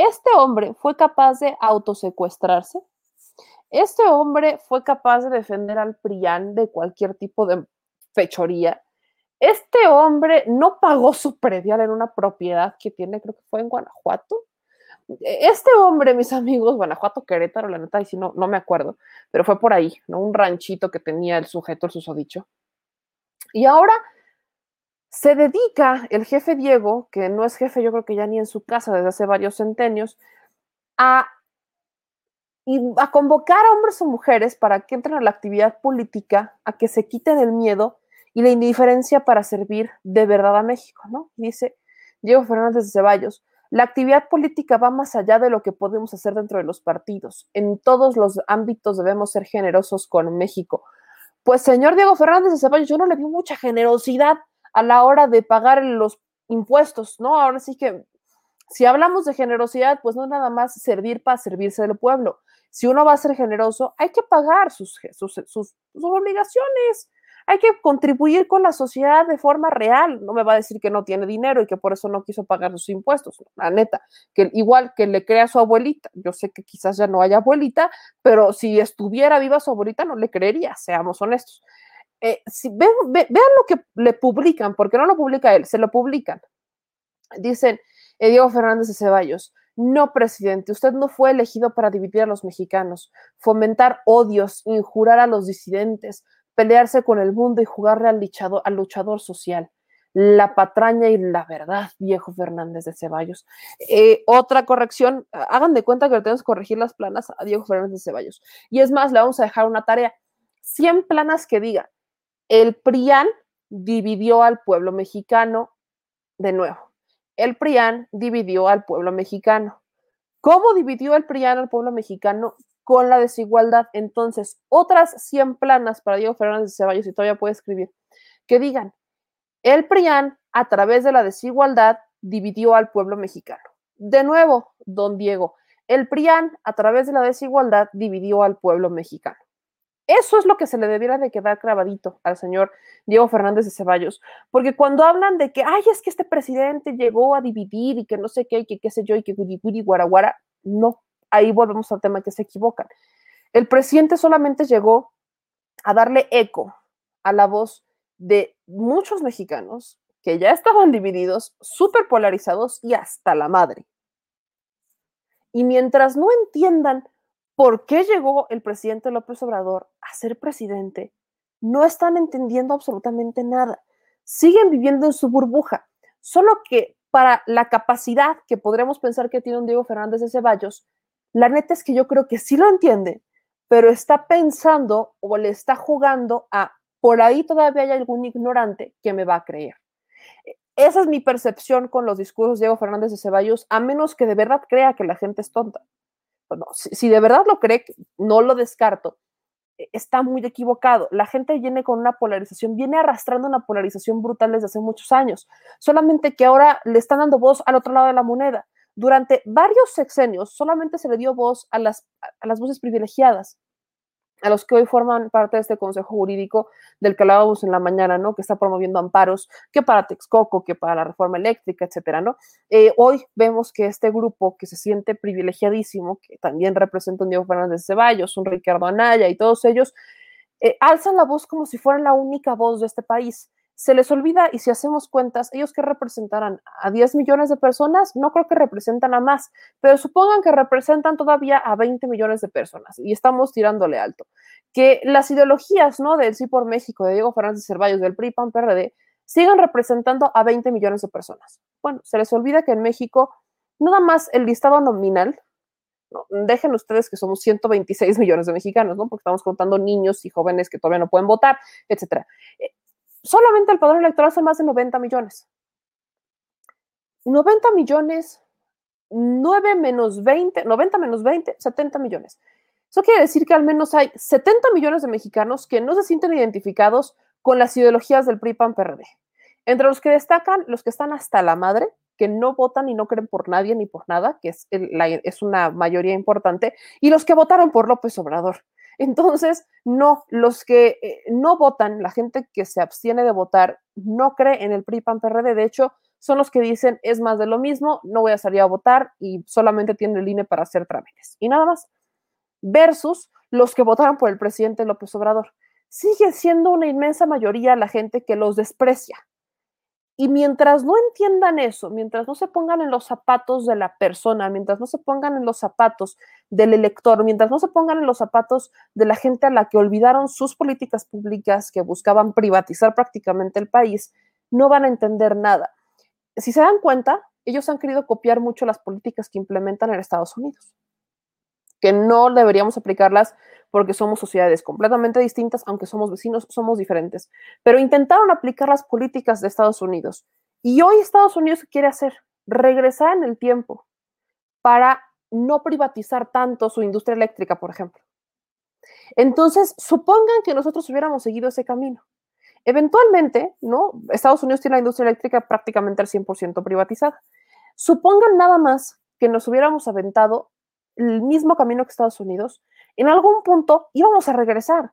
Este hombre fue capaz de autosecuestrarse. Este hombre fue capaz de defender al PRIAN de cualquier tipo de fechoría. Este hombre no pagó su predial en una propiedad que tiene, creo que fue en Guanajuato. E- Este hombre, mis amigos, Guanajuato, Querétaro, la neta, y si no, no me acuerdo, pero fue por ahí, ¿no? Un ranchito que tenía el sujeto, el susodicho. Y ahora se dedica el jefe Diego, que no es jefe, yo creo que ya ni en su casa desde hace varios centenios, a, a convocar a hombres o mujeres para que entren a la actividad política, a que se quiten el miedo y la indiferencia para servir de verdad a México, ¿no? Dice Diego Fernández de Ceballos, la actividad política va más allá de lo que podemos hacer dentro de los partidos. En todos los ámbitos debemos ser generosos con México. Pues, señor Diego Fernández de Ceballos, yo no le vi mucha generosidad a la hora de pagar los impuestos, ¿no? Ahora sí que, si hablamos de generosidad, pues no es nada más servir para servirse del pueblo. Si uno va a ser generoso, hay que pagar sus, sus, sus, sus obligaciones. Hay que contribuir con la sociedad de forma real. No me va a decir que no tiene dinero y que por eso no quiso pagar sus impuestos. La neta, que igual que le crea su abuelita. Yo sé que quizás ya no haya abuelita, pero si estuviera viva su abuelita, no le creería, seamos honestos. Eh, si, vean, ve, vean lo que le publican, porque no lo publica él, se lo publican. Dicen, eh, Diego Fernández de Ceballos, no, presidente, usted no fue elegido para dividir a los mexicanos, fomentar odios, injurar a los disidentes, pelearse con el mundo y jugarle al luchador, al luchador social. La patraña y la verdad, viejo Fernández de Ceballos. Eh, otra corrección, hagan de cuenta que le tenemos que corregir las planas a Diego Fernández de Ceballos. Y es más, le vamos a dejar una tarea. 100 planas que digan, el PRIAN dividió al pueblo mexicano de nuevo. El PRIAN dividió al pueblo mexicano. ¿Cómo dividió el PRIAN al pueblo mexicano? Con la desigualdad. Entonces, otras 100 planas para Diego Fernández de Ceballos, y todavía puede escribir, que digan, el PRIAN a través de la desigualdad dividió al pueblo mexicano. De nuevo, don Diego, el PRIAN a través de la desigualdad dividió al pueblo mexicano. Eso es lo que se le debiera de quedar grabadito al señor Diego Fernández de Ceballos, porque cuando hablan de que, ay, es que este presidente llegó a dividir y que no sé qué, y que qué sé yo, y que guri guaraguara, no, ahí volvemos al tema que se equivocan. El presidente solamente llegó a darle eco a la voz de muchos mexicanos que ya estaban divididos, súper polarizados y hasta la madre. Y mientras no entiendan por qué llegó el presidente López Obrador a ser presidente, no están entendiendo absolutamente nada. Siguen viviendo en su burbuja. Solo que para la capacidad que podremos pensar que tiene un Diego Fernández de Ceballos, la neta es que yo creo que sí lo entiende, pero está pensando o le está jugando a por ahí todavía hay algún ignorante que me va a creer. Esa es mi percepción con los discursos de Diego Fernández de Ceballos, a menos que de verdad crea que la gente es tonta. Bueno, si, si de verdad lo cree, no lo descarto, e, está muy equivocado. La gente viene con una polarización, viene arrastrando una polarización brutal desde hace muchos años, solamente que ahora le están dando voz al otro lado de la moneda. Durante varios sexenios solamente se le dio voz a las, a las voces privilegiadas a los que hoy forman parte de este consejo jurídico del que hablábamos en la mañana, ¿no? Que está promoviendo amparos, que para Texcoco, que para la reforma eléctrica, etcétera, ¿no? Eh, hoy vemos que este grupo que se siente privilegiadísimo, que también representa un Diego Fernández de Ceballos, un Ricardo Anaya y todos ellos, eh, alzan la voz como si fueran la única voz de este país se les olvida y si hacemos cuentas, ellos que representarán a 10 millones de personas, no creo que representan a más, pero supongan que representan todavía a 20 millones de personas y estamos tirándole alto. Que las ideologías, ¿no? Del Sí por México, de Diego Fernández Cervallos, del PRI, PAN, PRD, sigan representando a 20 millones de personas. Bueno, se les olvida que en México, nada más el listado nominal, no, dejen ustedes que somos 126 millones de mexicanos, ¿no? Porque estamos contando niños y jóvenes que todavía no pueden votar, etcétera solamente el padrón electoral son más de 90 millones. 90 millones, 9 menos 20, 90 menos 20, 70 millones. Eso quiere decir que al menos hay 70 millones de mexicanos que no se sienten identificados con las ideologías del PRI, PAN, PRD. Entre los que destacan los que están hasta la madre, que no votan y no creen por nadie ni por nada, que es, una mayoría importante, y los que votaron por López Obrador. Entonces, no, los que eh, no votan, la gente que se abstiene de votar, no cree en el PRI, PAN, PRD. De hecho, son los que dicen es más de lo mismo, no voy a salir a votar y solamente tiene el INE para hacer trámites. Y nada más. Versus los que votaron por el presidente López Obrador. Sigue siendo una inmensa mayoría la gente que los desprecia. Y mientras no entiendan eso, mientras no se pongan en los zapatos de la persona, mientras no se pongan en los zapatos del elector, mientras no se pongan en los zapatos de la gente a la que olvidaron sus políticas públicas que buscaban privatizar prácticamente el país, no van a entender nada. Si se dan cuenta, ellos han querido copiar mucho las políticas que implementan en Estados Unidos, que no deberíamos aplicarlas porque somos sociedades completamente distintas, aunque somos vecinos, somos diferentes. Pero intentaron aplicar las políticas de Estados Unidos. Y hoy Estados Unidos quiere hacer regresar en el tiempo para no privatizar tanto su industria eléctrica, por ejemplo. Entonces, supongan que nosotros hubiéramos seguido ese camino. Eventualmente, ¿no? Estados Unidos tiene la industria eléctrica prácticamente al 100% privatizada. Supongan nada más que nos hubiéramos aventado el mismo camino que Estados Unidos, en algún punto íbamos a regresar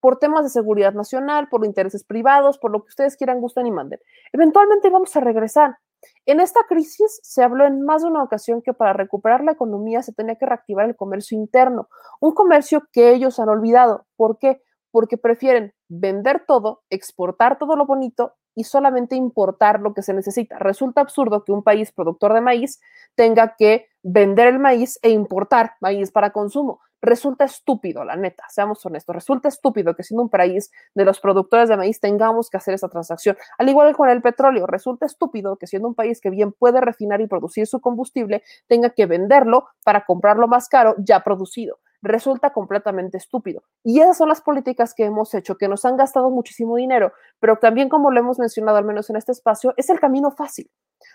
por temas de seguridad nacional, por intereses privados, por lo que ustedes quieran, gusten y manden. Eventualmente íbamos a regresar. En esta crisis se habló en más de una ocasión que para recuperar la economía se tenía que reactivar el comercio interno, un comercio que ellos han olvidado. ¿Por qué? Porque prefieren vender todo, exportar todo lo bonito y solamente importar lo que se necesita. Resulta absurdo que un país productor de maíz tenga que vender el maíz e importar maíz para consumo. Resulta estúpido, la neta, seamos honestos, resulta estúpido que siendo un país de los productores de maíz tengamos que hacer esa transacción. Al igual que con el petróleo, resulta estúpido que siendo un país que bien puede refinar y producir su combustible, tenga que venderlo para comprarlo más caro ya producido resulta completamente estúpido. Y esas son las políticas que hemos hecho, que nos han gastado muchísimo dinero, pero también como lo hemos mencionado al menos en este espacio, es el camino fácil.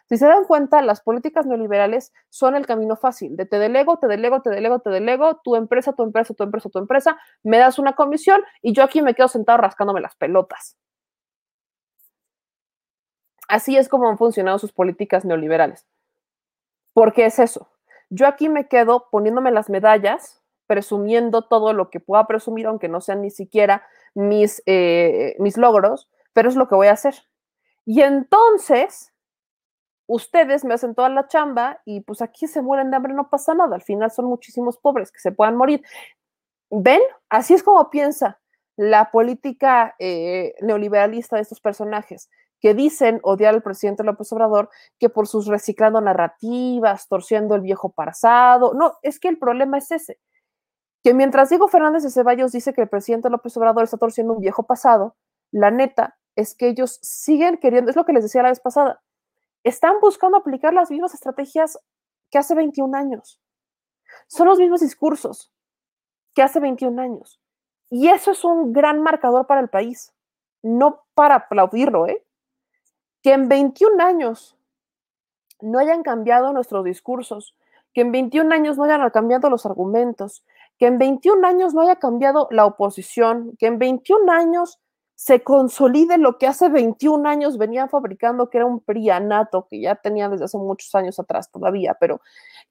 Si se dan cuenta, las políticas neoliberales son el camino fácil, de te delego, te delego, te delego, te delego, tu empresa, tu empresa, tu empresa, tu empresa, me das una comisión y yo aquí me quedo sentado rascándome las pelotas. Así es como han funcionado sus políticas neoliberales. ¿Por qué es eso? Yo aquí me quedo poniéndome las medallas, presumiendo todo lo que pueda presumir, aunque no sean ni siquiera mis, eh, mis logros, pero es lo que voy a hacer. Y entonces, ustedes me hacen toda la chamba y pues aquí se mueren de hambre, no pasa nada. Al final son muchísimos pobres que se puedan morir. ¿Ven? Así es como piensa la política eh, neoliberalista de estos personajes que dicen odiar al presidente López Obrador que por sus reciclando narrativas, torciendo el viejo pasado. No, es que el problema es ese. Que mientras Diego Fernández de Ceballos dice que el presidente López Obrador está torciendo un viejo pasado, la neta es que ellos siguen queriendo, es lo que les decía la vez pasada, están buscando aplicar las mismas estrategias que hace 21 años. Son los mismos discursos que hace 21 años. Y eso es un gran marcador para el país. No para aplaudirlo, ¿eh? que en 21 años no hayan cambiado nuestros discursos, que en 21 años no hayan cambiado los argumentos, que en 21 años no haya cambiado la oposición, que en 21 años se consolide lo que hace 21 años venían fabricando, que era un prianato que ya tenía desde hace muchos años atrás todavía, pero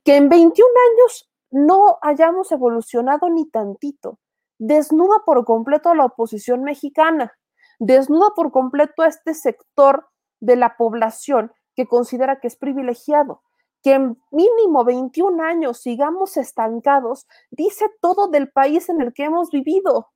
que en 21 años no hayamos evolucionado ni tantito. Desnuda por completo a la oposición mexicana, desnuda por completo a este sector de la población que considera que es privilegiado. Que en mínimo 21 años sigamos estancados, dice todo del país en el que hemos vivido.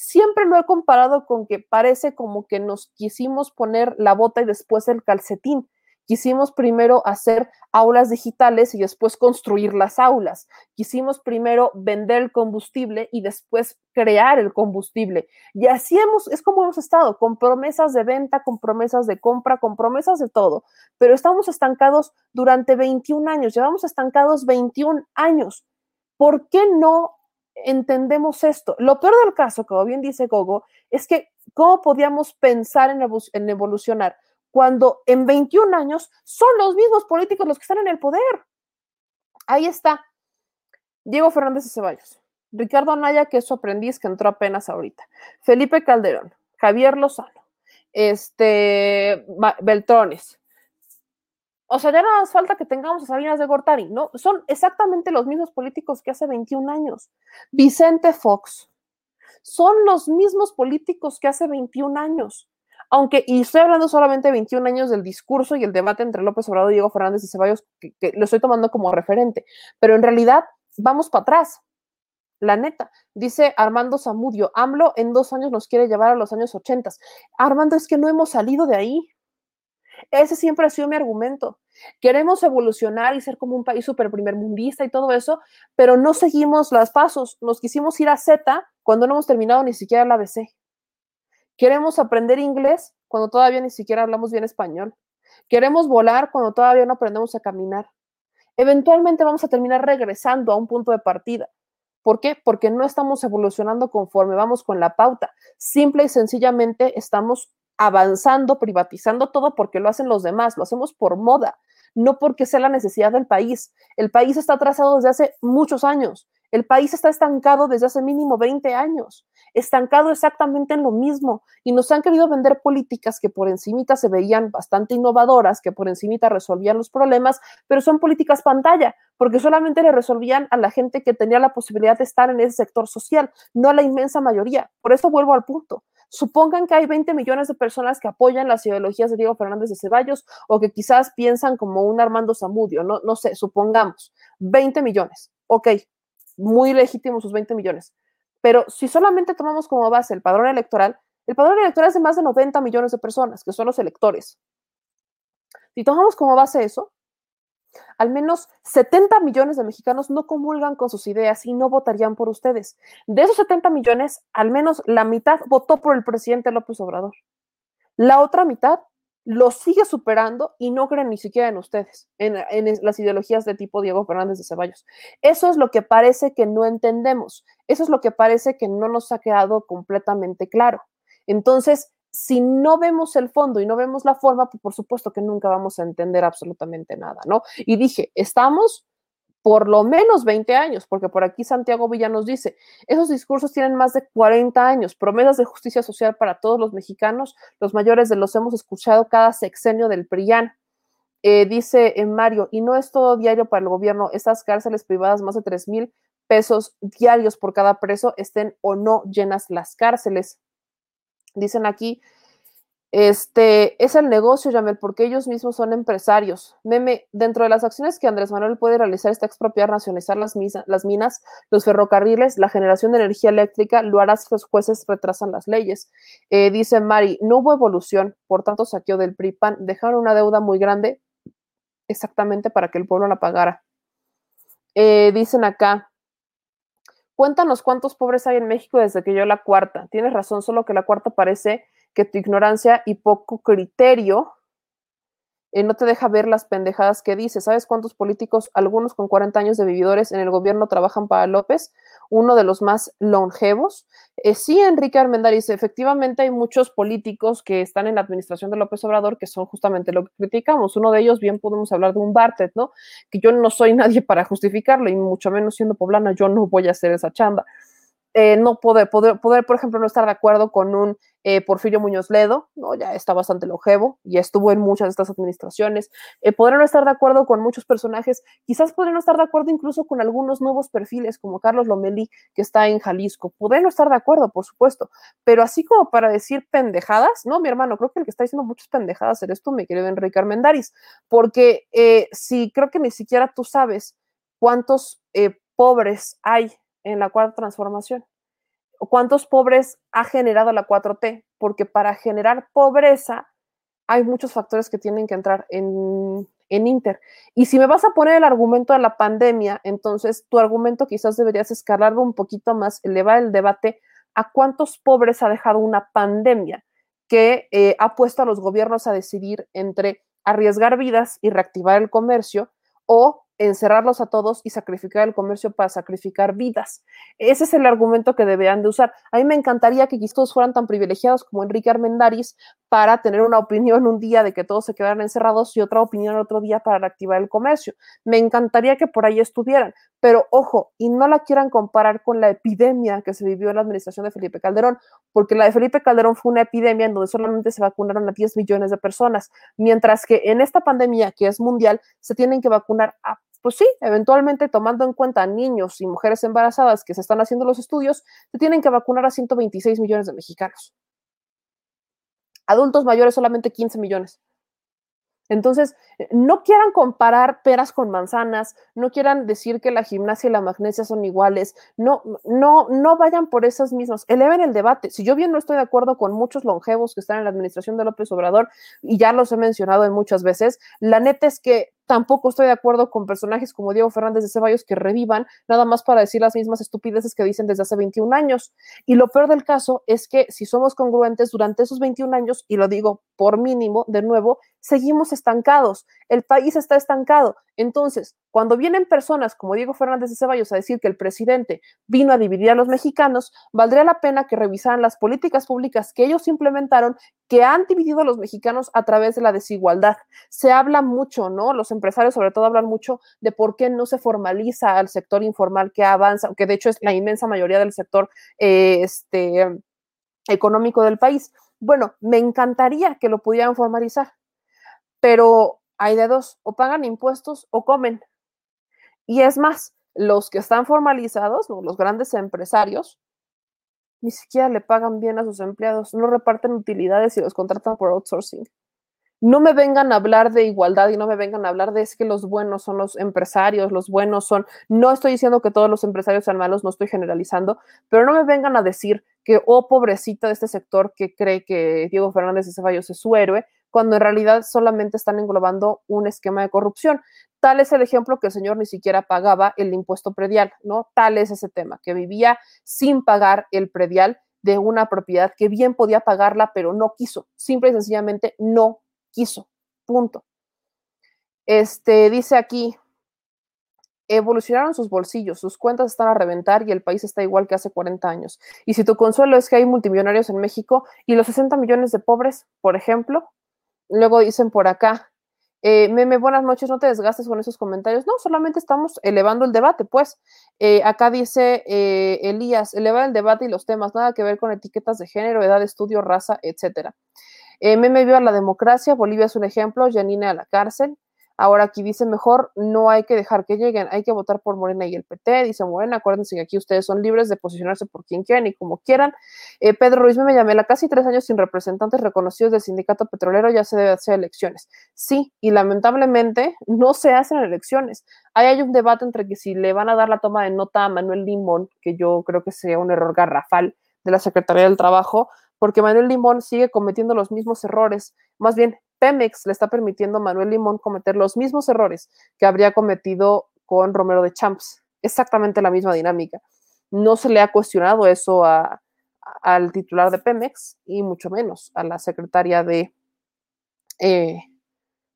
Siempre lo he comparado con que parece como que nos quisimos poner la bota y después el calcetín Quisimos primero hacer aulas digitales y después construir las aulas. Quisimos primero vender el combustible y después crear el combustible. Y así hemos, es como hemos estado, con promesas de venta, con promesas de compra, con promesas de todo. Pero estamos estancados durante 21 años, llevamos estancados 21 años. ¿Por qué no entendemos esto? Lo peor del caso, como bien dice Gogo, es que ¿cómo podíamos pensar en, evolucionar? cuando en 21 años son los mismos políticos los que están en el poder. Ahí está. Diego Fernández de Ceballos, Ricardo Anaya, que es su aprendiz, que entró apenas ahorita, Felipe Calderón, Javier Lozano, este, Beltrones. O sea, ya nada más falta que tengamos a Salinas de Gortari, ¿no? Son exactamente los mismos políticos que hace 21 años. Vicente Fox. Son los mismos políticos que hace 21 años aunque, y estoy hablando solamente de 21 años del discurso y el debate entre López Obrador y Diego Fernández y Ceballos, que, lo estoy tomando como referente, pero en realidad vamos para atrás. La neta, dice Armando Zamudio, AMLO en dos años nos quiere llevar a los años 80. Armando, es que no hemos salido de ahí. Ese siempre ha sido mi argumento. Queremos evolucionar y ser como un país súper primermundista y todo eso, pero no seguimos los pasos. Nos quisimos ir a Z cuando no hemos terminado ni siquiera la ABC. Queremos aprender inglés cuando todavía ni siquiera hablamos bien español. Queremos volar cuando todavía no aprendemos a caminar. Eventualmente vamos a terminar regresando a un punto de partida. ¿Por qué? Porque no estamos evolucionando conforme vamos con la pauta. Simple y sencillamente estamos avanzando, privatizando todo porque lo hacen los demás, lo hacemos por moda, no porque sea la necesidad del país. El país está atrasado desde hace muchos años. El país está estancado desde hace mínimo 20 años, estancado exactamente en lo mismo y nos han querido vender políticas que por encimita se veían bastante innovadoras, que por encimita resolvían los problemas, pero son políticas pantalla, porque solamente le resolvían a la gente que tenía la posibilidad de estar en ese sector social, no a la inmensa mayoría. Por eso vuelvo al punto. Supongan que hay 20 millones de personas que apoyan las ideologías de Diego Fernández de Ceballos o que quizás piensan como un Armando Zamudio, no, no sé, supongamos, 20 millones. Ok, muy legítimos sus 20 millones. Pero si solamente tomamos como base el padrón electoral, el padrón electoral es de más de 90 millones de personas, que son los electores. Si tomamos como base eso, al menos 70 millones de mexicanos no comulgan con sus ideas y no votarían por ustedes. De esos 70 millones, al menos la mitad votó por el presidente López Obrador. La otra mitad lo sigue superando y no creen ni siquiera en ustedes, en, las ideologías de tipo Diego Fernández de Ceballos. Eso es lo que parece que no entendemos, eso es lo que parece que no nos ha quedado completamente claro. Entonces, si no vemos el fondo y no vemos la forma, pues por supuesto que nunca vamos a entender absolutamente nada, ¿no? Y dije, estamos por lo menos 20 años, porque por aquí Santiago Villa nos dice, esos discursos tienen más de 40 años, promesas de justicia social para todos los mexicanos, los mayores de los hemos escuchado cada sexenio del PRIAN. Eh, dice en Mario, y no es todo diario para el gobierno, estas cárceles privadas, más de 3 mil pesos diarios por cada preso, estén o no llenas las cárceles. Dicen aquí, este es el negocio, Yamel, porque ellos mismos son empresarios. Meme, dentro de las acciones que Andrés Manuel puede realizar está expropiar, nacionalizar las, minas, los ferrocarriles, la generación de energía eléctrica, lo hará si los jueces retrasan las leyes. Eh, dice Mari, no hubo evolución, por tanto saqueo del PRIPAN, dejaron una deuda muy grande exactamente para que el pueblo la pagara. Eh, dicen acá, cuéntanos cuántos pobres hay en México desde que yo la cuarta. Tienes razón, solo que la cuarta parece que tu ignorancia y poco criterio eh, no te deja ver las pendejadas que dice. ¿Sabes cuántos políticos, algunos con 40 años de vividores en el gobierno, trabajan para López? Uno de los más longevos. Eh, sí, Enrique Armendariz, efectivamente hay muchos políticos que están en la administración de López Obrador que son justamente lo que criticamos. Uno de ellos, bien podemos hablar de un Bartet, ¿no? Que yo no soy nadie para justificarlo y mucho menos siendo poblana, yo no voy a hacer esa chamba. Eh, no poder, poder, poder, por ejemplo, no estar de acuerdo con un eh, Porfirio Muñoz Ledo, ¿no? ya está bastante longevo, ya estuvo en muchas de estas administraciones, eh, poder no estar de acuerdo con muchos personajes, quizás poder no estar de acuerdo incluso con algunos nuevos perfiles, como Carlos Lomelí, que está en Jalisco, poder no estar de acuerdo, por supuesto, pero así como para decir pendejadas, no, mi hermano, creo que el que está diciendo muchas pendejadas eres tú, mi querido Enrique Armendaris, porque si creo que ni siquiera tú sabes cuántos pobres hay en la cuarta transformación. ¿Cuántos pobres ha generado la 4T? Porque para generar pobreza hay muchos factores que tienen que entrar en, en Inter. Y si me vas a poner el argumento de la pandemia, entonces tu argumento quizás deberías escalarlo un poquito más, elevar el debate a cuántos pobres ha dejado una pandemia que eh, ha puesto a los gobiernos a decidir entre arriesgar vidas y reactivar el comercio o encerrarlos a todos y sacrificar el comercio para sacrificar vidas. Ese es el argumento que deberían de usar. A mí me encantaría que todos fueran tan privilegiados como Enrique Armendariz para tener una opinión un día de que todos se quedaran encerrados y otra opinión otro día para reactivar el comercio. Me encantaría que por ahí estuvieran, pero ojo, y no la quieran comparar con la epidemia que se vivió en la administración de Felipe Calderón, porque la de Felipe Calderón fue una epidemia en donde solamente se vacunaron a 10 millones de personas, mientras que en esta pandemia que es mundial se tienen que vacunar a pues sí, eventualmente tomando en cuenta niños y mujeres embarazadas que se están haciendo los estudios, se tienen que vacunar a 126 millones de mexicanos. Adultos mayores solamente 15 millones. Entonces, eh, no quieran comparar peras con manzanas, no quieran decir que la gimnasia y la magnesia son iguales, no, no, no vayan por esas mismas, eleven el debate. Si yo bien no estoy de acuerdo con muchos longevos que están en la administración de López Obrador, y ya los he mencionado en muchas veces, la neta es que tampoco estoy de acuerdo con personajes como Diego Fernández de Ceballos que revivan nada más para decir las mismas estupideces que dicen desde hace 21 años. Y lo peor del caso es que si somos congruentes durante esos 21 años, y lo digo por mínimo, de nuevo, seguimos estancados. El país está estancado. Entonces, cuando vienen personas como Diego Fernández de Ceballos a decir que el presidente vino a dividir a los mexicanos, valdría la pena que revisaran las políticas públicas que ellos implementaron que han dividido a los mexicanos a través de la desigualdad. Se habla mucho, ¿no? Los empresarios sobre todo hablan mucho de por qué no se formaliza al sector informal que avanza, que de hecho es la inmensa mayoría del sector eh, este, económico del país. Bueno, me encantaría que lo pudieran formalizar, pero hay de dos, o pagan impuestos o comen. Y es más, los que están formalizados, los grandes empresarios, ni siquiera le pagan bien a sus empleados, no reparten utilidades y los contratan por outsourcing. No me vengan a hablar de igualdad y no me vengan a hablar de es que los buenos son los empresarios, los buenos son, no estoy diciendo que todos los empresarios sean malos, no estoy generalizando, pero no me vengan a decir que, oh, pobrecita de este sector que cree que Diego Fernández de Ceballos es su héroe, cuando en realidad solamente están englobando un esquema de corrupción. Tal es el ejemplo que el señor ni siquiera pagaba el impuesto predial, ¿no? Tal es ese tema, que vivía sin pagar el predial de una propiedad que bien podía pagarla, pero no quiso, simple y sencillamente no quiso. Punto. Este dice aquí, evolucionaron sus bolsillos, sus cuentas están a reventar y el país está igual que hace 40 años. Y si tu consuelo es que hay multimillonarios en México y los 60 millones de pobres, por ejemplo, Luego dicen por acá, eh, Meme, buenas noches, no te desgastes con esos comentarios. No, solamente estamos elevando el debate, pues. Eh, acá dice eh, Elías, elevar el debate y los temas, nada que ver con etiquetas de género, edad estudio, raza, etcétera. Meme viva la democracia, Bolivia es un ejemplo, Janine a la cárcel. Ahora aquí dice mejor, no hay que dejar que lleguen, hay que votar por Morena y el PT, dice Morena, acuérdense que aquí ustedes son libres de posicionarse por quien quieran y como quieran. Eh, Pedro Ruiz me llamé la casi tres años sin representantes reconocidos del sindicato petrolero, ya se debe hacer elecciones. Sí, y lamentablemente no se hacen elecciones. Ahí hay un debate entre que si le van a dar la toma de nota a Manuel Limón, que yo creo que sea un error garrafal de la Secretaría del Trabajo, porque Manuel Limón sigue cometiendo los mismos errores, más bien Pemex le está permitiendo a Manuel Limón cometer los mismos errores que habría cometido con Romero de Champs. Exactamente la misma dinámica. No se le ha cuestionado eso al titular de Pemex y mucho menos a la secretaria de, eh,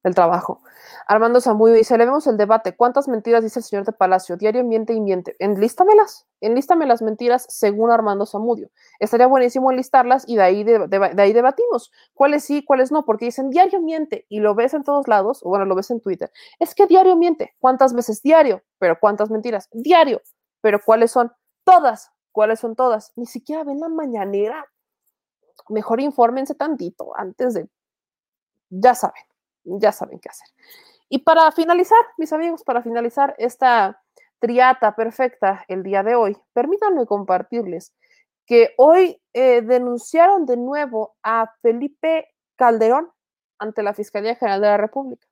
del trabajo. Armando Zamudio dice, vemos el debate. ¿Cuántas mentiras dice el señor de Palacio? Diario miente y miente. Enlístamelas, enlístame las mentiras según Armando Zamudio. Estaría buenísimo enlistarlas y de ahí, de, de, de ahí debatimos. ¿Cuáles sí, cuáles no? Porque dicen diario miente y lo ves en todos lados, o bueno, lo ves en Twitter. Es que diario miente. ¿Cuántas veces diario? Pero ¿cuántas mentiras? Diario. Pero ¿cuáles son? Todas. ¿Cuáles son todas? Ni siquiera ven la mañanera. Mejor infórmense tantito antes de... Ya saben ya saben qué hacer. Y para finalizar, mis amigos, para finalizar esta triata perfecta el día de hoy, permítanme compartirles que hoy eh, denunciaron de nuevo a Felipe Calderón ante la Fiscalía General de la República.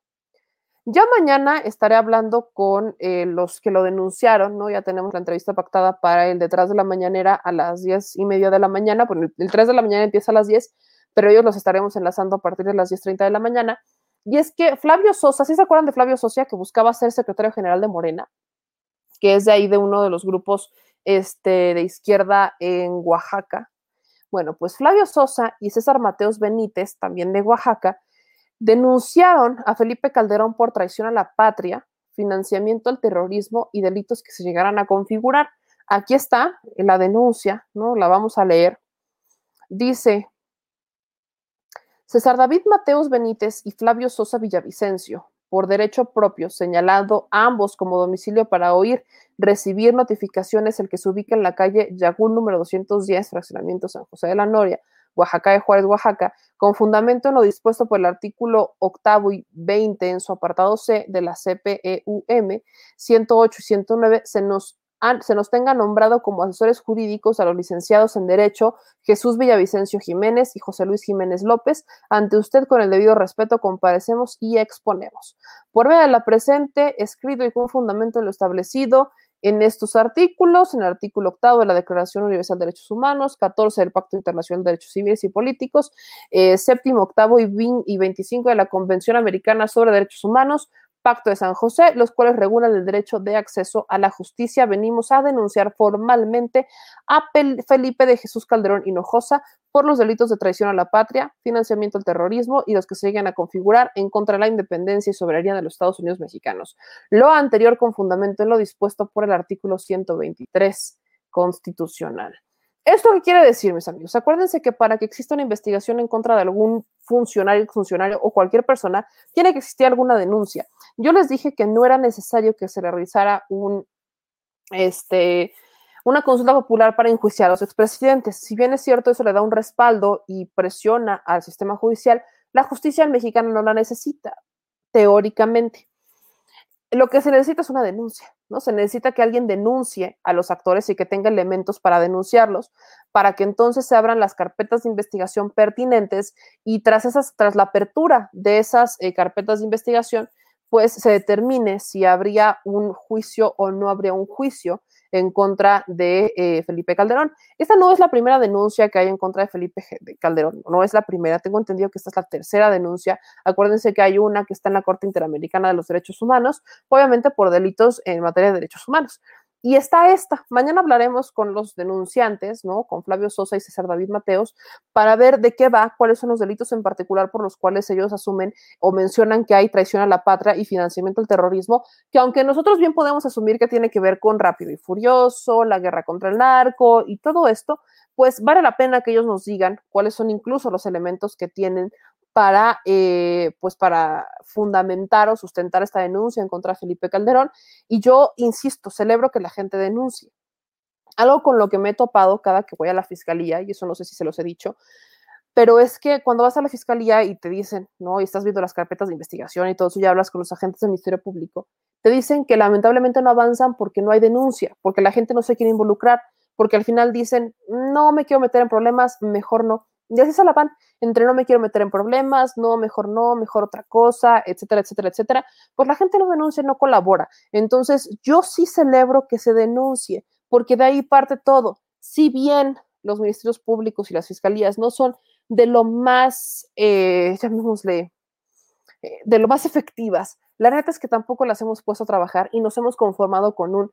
Ya mañana estaré hablando con eh, los que lo denunciaron, ¿no? Ya tenemos la entrevista pactada para el detrás de la mañanera a las diez y media de la mañana. Bueno, el, el 3 de la mañana empieza a las 10, pero ellos los estaremos enlazando a partir de las 10.30 de la mañana. Y es que Flavio Sosa, ¿sí se acuerdan de Flavio Sosa que buscaba ser secretario general de Morena? Que es de ahí de uno de los grupos este, de izquierda en Oaxaca. Bueno, pues Flavio Sosa y César Mateos Benítez, también de Oaxaca, denunciaron a Felipe Calderón por traición a la patria, financiamiento al terrorismo y delitos que se llegaran a configurar. Aquí está la denuncia, ¿no? La vamos a leer. Dice, César David Mateos Benítez y Flavio Sosa Villavicencio, por derecho propio, señalando a ambos como domicilio para oír, recibir notificaciones, el que se ubica en la calle Yagul número 210, fraccionamiento San José de la Noria, Oaxaca de Juárez, Oaxaca, con fundamento en lo dispuesto por el artículo octavo y 20 en su apartado C de la CPEUM 108 y 109, se nos se nos tenga nombrado como asesores jurídicos a los licenciados en Derecho Jesús Villavicencio Jiménez y José Luis Jiménez López. Ante usted, con el debido respeto, comparecemos y exponemos. Por vía de la presente, escrito y con fundamento en lo establecido en estos artículos, en el artículo octavo de la Declaración Universal de Derechos Humanos, 14 del Pacto Internacional de Derechos Civiles y Políticos, eh, séptimo, octavo y, 20 y 25 de la Convención Americana sobre Derechos Humanos, Pacto de San José, los cuales regulan el derecho de acceso a la justicia. Venimos a denunciar formalmente a Felipe de Jesús Calderón Hinojosa por los delitos de traición a la patria, financiamiento al terrorismo y los que se lleguen a configurar en contra de la independencia y soberanía de los Estados Unidos mexicanos. Lo anterior con fundamento en lo dispuesto por el artículo 123 constitucional. ¿Esto qué quiere decir, mis amigos? Acuérdense que para que exista una investigación en contra de algún funcionario, funcionario o cualquier persona, tiene que existir alguna denuncia. Yo les dije que no era necesario que se le realizara un, este, una consulta popular para enjuiciar a los expresidentes. Si bien es cierto, eso le da un respaldo y presiona al sistema judicial, la justicia mexicana no la necesita, teóricamente lo que se necesita es una denuncia, Se necesita que alguien denuncie a los actores y que tenga elementos para denunciarlos, para que entonces se abran las carpetas de investigación pertinentes y tras esas, tras la apertura de esas eh, carpetas de investigación, pues se determine si habría un juicio o no habría un juicio en contra de eh, Felipe Calderón. Esta no es la primera denuncia que hay en contra de Felipe Calderón, no es la primera, tengo entendido que esta es la tercera denuncia. Acuérdense que hay una que está en la Corte Interamericana de los Derechos Humanos, obviamente por delitos en materia de derechos humanos. Y está esta. Mañana hablaremos con los denunciantes, ¿no? Con Flavio Sosa y César David Mateos, para ver de qué va, cuáles son los delitos en particular por los cuales ellos asumen o mencionan que hay traición a la patria y financiamiento al terrorismo, que aunque nosotros bien podemos asumir que tiene que ver con Rápido y Furioso, la guerra contra el narco y todo esto, pues vale la pena que ellos nos digan cuáles son incluso los elementos que tienen para, eh, pues para fundamentar o sustentar esta denuncia en contra de Felipe Calderón. Y yo, insisto, celebro que la gente denuncie. Algo con lo que me he topado cada que voy a la fiscalía, y eso no sé si se los he dicho, pero es que cuando vas a la fiscalía y te dicen, ¿no? Y estás viendo las carpetas de investigación y todo eso, y hablas con los agentes del Ministerio Público, te dicen que lamentablemente no avanzan porque no hay denuncia, porque la gente no se quiere involucrar, porque al final dicen, no me quiero meter en problemas, mejor no. Y así se la van, entre no me quiero meter en problemas, no, mejor no, mejor otra cosa, etcétera, etcétera, etcétera. Pues la gente no denuncia, no colabora. Entonces, yo sí celebro que se denuncie, porque de ahí parte todo. Si bien los ministerios públicos y las fiscalías no son de lo más, eh, llamémosle, eh, de lo más efectivas, la neta es que tampoco las hemos puesto a trabajar y nos hemos conformado con un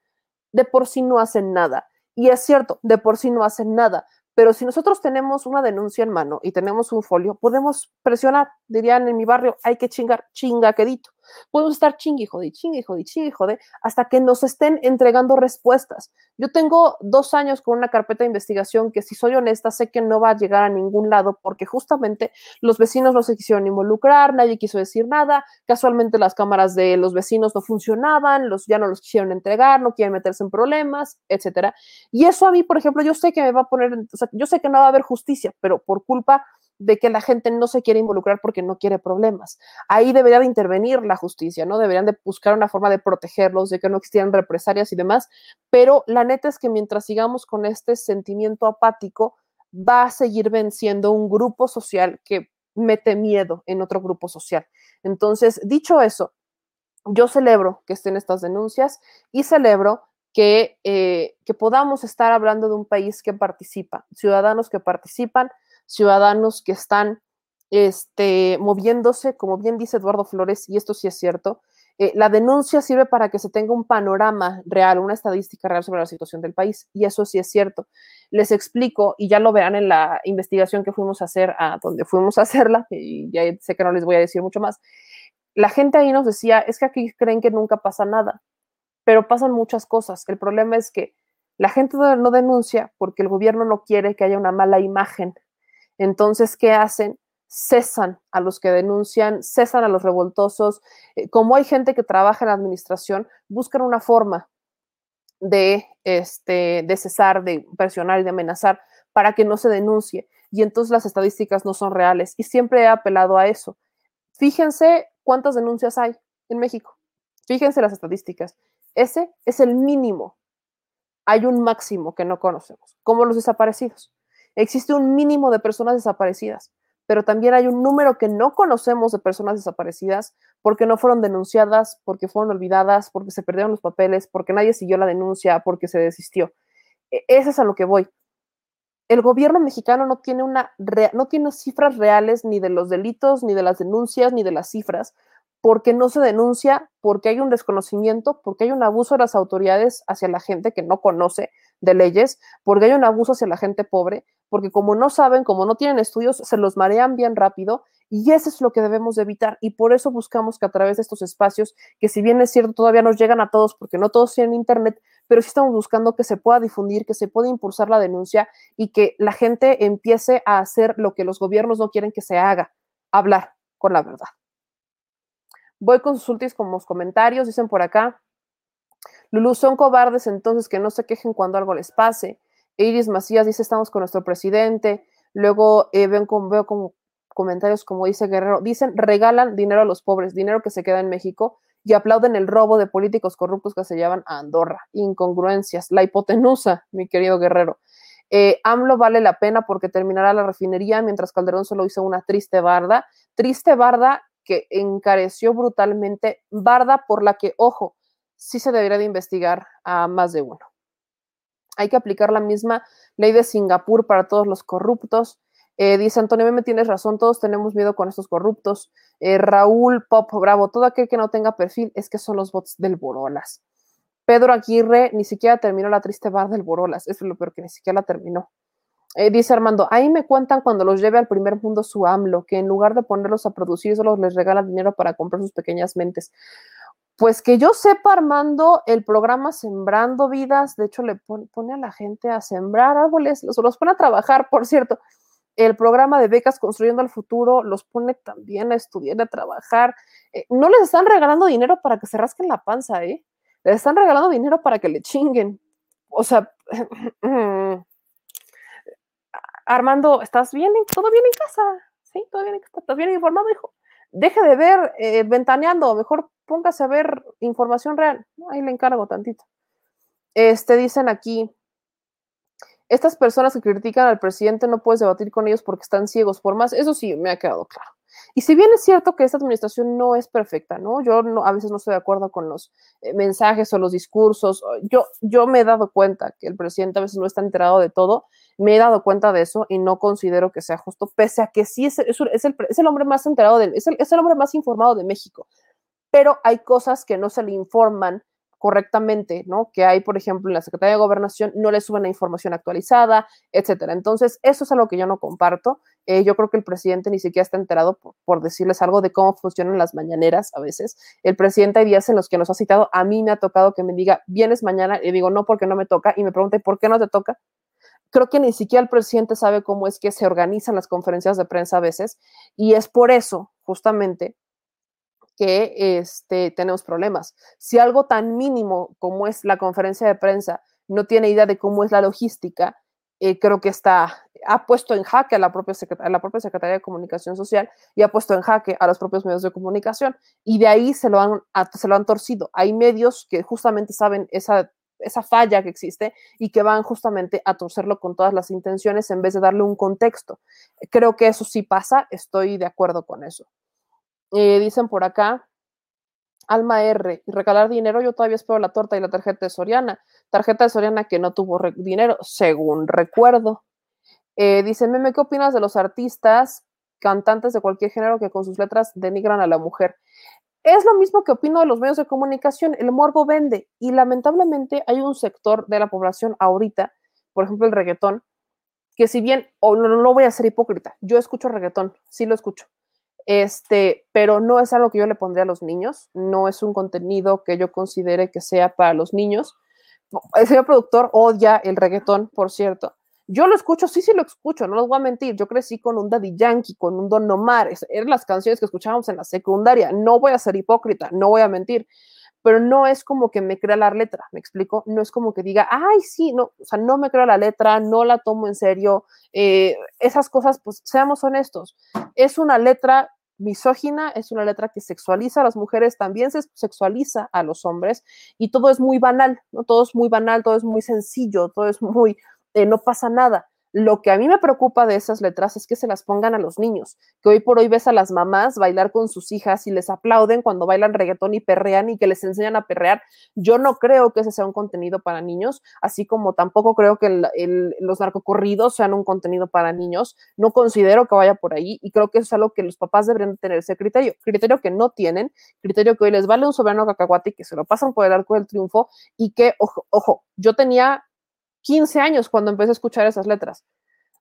de por sí no hacen nada. Y es cierto, de por sí no hacen nada, Pero si nosotros tenemos una denuncia en mano y tenemos un folio, podemos presionar, dirían en mi barrio, hay que chingar, chinga quedito. Podemos estar chingue, jode, chingue, jode, chingue, jode, hasta que nos estén entregando respuestas. Yo tengo dos años con una carpeta de investigación que, si soy honesta, sé que no va a llegar a ningún lado porque justamente los vecinos no se quisieron involucrar, nadie quiso decir nada, casualmente las cámaras de los vecinos no funcionaban, los, ya no los quisieron entregar, no quieren meterse en problemas, etcétera. Y eso a mí, por ejemplo, yo sé que me va a poner, yo sé que no va a haber justicia, pero por culpa de que la gente no se quiere involucrar porque no quiere problemas. Ahí debería de intervenir la justicia, ¿no? Deberían de buscar una forma de protegerlos, de que no existieran represalias y demás, pero la neta es que mientras sigamos con este sentimiento apático, va a seguir venciendo un grupo social que mete miedo en otro grupo social. Entonces, dicho eso, yo celebro que estén estas denuncias y celebro que, eh, que podamos estar hablando de un país que participa, ciudadanos que participan, ciudadanos que están este, moviéndose, como bien dice Eduardo Flores, y esto sí es cierto, eh, la denuncia sirve para que se tenga un panorama real, una estadística real sobre la situación del país, y eso sí es cierto. Les explico, y ya lo verán en la investigación que fuimos a hacer, a donde fuimos a hacerla, y ya sé que no les voy a decir mucho más. La gente ahí nos decía, es que aquí creen que nunca pasa nada, pero pasan muchas cosas. El problema es que la gente no denuncia porque el gobierno no quiere que haya una mala imagen entonces, ¿qué hacen? Cesan a los que denuncian, cesan a los revoltosos. Eh, como hay gente que trabaja en la administración, buscan una forma de, este, de cesar, de presionar y de amenazar para que no se denuncie. Y entonces las estadísticas no son reales. Y siempre he apelado a eso. Fíjense cuántas denuncias hay en México. Fíjense las estadísticas. Ese es el mínimo. Hay un máximo que no conocemos, como los desaparecidos. Existe un mínimo de personas desaparecidas, pero también hay un número que no conocemos de personas desaparecidas porque no fueron denunciadas, porque fueron olvidadas, porque se perdieron los papeles, porque nadie siguió la denuncia, porque se desistió. E, ese es a lo que voy. El gobierno mexicano no tiene, una no tiene cifras reales ni de los delitos, ni de las denuncias, ni de las cifras, porque no se denuncia, porque hay un desconocimiento, porque hay un abuso de las autoridades hacia la gente que no conoce de leyes, porque hay un abuso hacia la gente pobre, porque como no saben, como no tienen estudios, se los marean bien rápido y eso es lo que debemos de evitar y por eso buscamos que a través de estos espacios, que si bien es cierto todavía nos llegan a todos porque no todos tienen internet, pero sí estamos buscando que se pueda difundir, que se pueda impulsar la denuncia y que la gente empiece a hacer lo que los gobiernos no quieren que se haga, hablar con la verdad. Voy con sus últimos comentarios, dicen por acá. Lulu, son cobardes entonces que no se quejen cuando algo les pase. Iris Macías dice, estamos con nuestro presidente. Luego eh, veo comentarios como dice Guerrero, dicen, regalan dinero a los pobres, dinero que se queda en México y aplauden el robo de políticos corruptos que se llevan a Andorra. Incongruencias. La hipotenusa, mi querido Guerrero. Eh, AMLO vale la pena porque terminará la refinería mientras Calderón solo hizo una triste barda. Triste barda que encareció brutalmente, barda por la que, ojo, sí se debería de investigar a más de uno. Hay que aplicar la misma ley de Singapur para todos los corruptos. Eh, dice Antonio me tienes razón, todos tenemos miedo con estos corruptos. Eh, Raúl Pop Bravo, todo aquel que no tenga perfil es que son los bots del Borolas. Pedro Aguirre ni siquiera terminó la triste bar del Borolas, eso es lo peor que ni siquiera la terminó. Eh, dice Armando, ahí me cuentan cuando los lleve al primer mundo su AMLO, que en lugar de ponerlos a producir, solo les regala dinero para comprar sus pequeñas mentes. Pues que yo sepa, Armando, el programa Sembrando Vidas, de hecho, le pone, a la gente a sembrar árboles, los, los pone a trabajar, por cierto. El programa de becas Construyendo el Futuro los pone también a estudiar, a trabajar. Eh, no les están regalando dinero para que se rasquen la panza, ¿eh? Les están regalando dinero para que le chinguen. O sea, Armando, ¿estás bien? ¿Todo bien en casa? ¿Sí? ¿Todo bien en casa? ¿Estás bien informado, hijo? Deje de ver eh, ventaneando, mejor póngase a ver información real. Ahí le encargo tantito. Este, dicen aquí, estas personas que critican al presidente no puedes debatir con ellos porque están ciegos, por más, eso sí me ha quedado claro. Y si bien es cierto que esta administración no es perfecta, ¿no? Yo no, a veces no estoy de acuerdo con los eh, mensajes o los discursos. Yo, me he dado cuenta que el presidente a veces no está enterado de todo. Me he dado cuenta de eso y no considero que sea justo, pese a que sí es, el, hombre más enterado, es el hombre más informado de México. Pero hay cosas que no se le informan correctamente, ¿no? Que hay, por ejemplo, en la Secretaría de Gobernación, no le suben la información actualizada, etcétera. Entonces, eso es algo que yo no comparto. Eh, yo creo que el presidente ni siquiera está enterado por, por, decirles algo de cómo funcionan las mañaneras a veces. El presidente hay días en los que nos ha citado, a mí me ha tocado que me diga, vienes mañana, y digo, no, porque no me toca, y me pregunta, ¿por qué no te toca? Creo que ni siquiera el presidente sabe cómo es que se organizan las conferencias de prensa a veces, y es por eso, justamente, que este, tenemos problemas. Si algo tan mínimo como es la conferencia de prensa no tiene idea de cómo es la logística, eh, creo que está, ha puesto en jaque a la, propia Secretaría de Comunicación Social y ha puesto en jaque a los propios medios de comunicación. Y de ahí se lo han, se lo han torcido. Hay medios que justamente saben esa, esa falla que existe y que van justamente a torcerlo con todas las intenciones en vez de darle un contexto. Creo que eso sí pasa, estoy de acuerdo con eso. Eh, dicen por acá, Alma R, y regalar dinero, yo todavía espero la torta y la tarjeta de Soriana. Tarjeta de Soriana que no tuvo dinero, según recuerdo. Eh, dice, Meme, ¿qué opinas de los artistas, cantantes de cualquier género que con sus letras denigran a la mujer? Es lo mismo que opino de los medios de comunicación, el morbo vende y lamentablemente hay un sector de la población ahorita, por ejemplo el reggaetón, que si bien, o no, no voy a ser hipócrita, yo escucho reggaetón, sí lo escucho, este, pero no es algo que yo le pondría a los niños, no es un contenido que yo considere que sea para los niños. El señor productor odia el reggaetón, por cierto. Yo lo escucho, sí, sí lo escucho, no les voy a mentir. Yo crecí con un Daddy Yankee, con un Don Omar, eran las canciones que escuchábamos en la secundaria. No voy a ser hipócrita, no voy a mentir, pero no es como que me crea la letra, ¿me explico? No es como que diga, ay, sí, no, o sea, no me creo la letra, no la tomo en serio. Eh, esas cosas, pues seamos honestos, es una letra misógina, es una letra que sexualiza a las mujeres, también se sexualiza a los hombres y todo es muy banal, ¿no? Todo es muy banal, todo es muy sencillo, todo es muy, eh, no pasa nada. Lo que a mí me preocupa de esas letras es que se las pongan a los niños, que hoy por hoy ves a las mamás bailar con sus hijas y les aplauden cuando bailan reggaetón y perrean y que les enseñan a perrear. Yo no creo que ese sea un contenido para niños, así como tampoco creo que los narcocorridos sean un contenido para niños. No considero que vaya por ahí y creo que eso es algo que los papás deberían tener ese criterio, criterio que no tienen, criterio que hoy les vale un soberano cacahuate y que se lo pasan por el arco del triunfo y que, ojo, ojo, yo tenía 15 años cuando empecé a escuchar esas letras.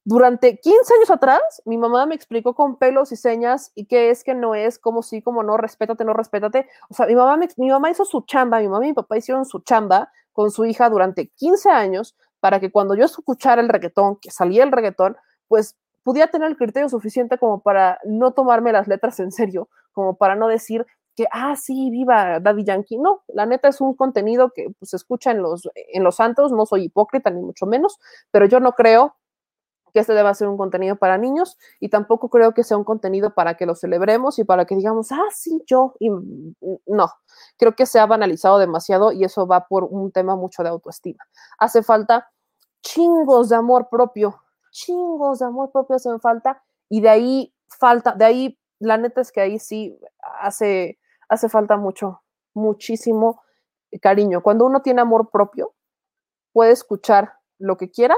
Durante 15 años atrás, mi mamá me explicó con pelos y señas y qué es, que no es, cómo sí, cómo no, respétate, no respétate. O sea, mi mamá, me, mi mamá hizo su chamba, mi mamá y mi papá hicieron su chamba con su hija durante 15 años para que cuando yo escuchara el reggaetón, que salía el reggaetón, pues pudiera tener el criterio suficiente como para no tomarme las letras en serio, como para no decir, que, ah, sí, viva Daddy Yankee. No, la neta es un contenido que pues, se escucha en los, en los santos, no soy hipócrita ni mucho menos, pero yo no creo que este deba ser un contenido para niños y tampoco creo que sea un contenido para que lo celebremos y para que digamos, ah, sí, yo, y no, creo que se ha banalizado demasiado y eso va por un tema mucho de autoestima. Hace falta chingos de amor propio, chingos de amor propio hacen falta y de ahí falta, de ahí, la neta es que ahí sí hace, hace falta mucho, muchísimo cariño. Cuando uno tiene amor propio, puede escuchar lo que quiera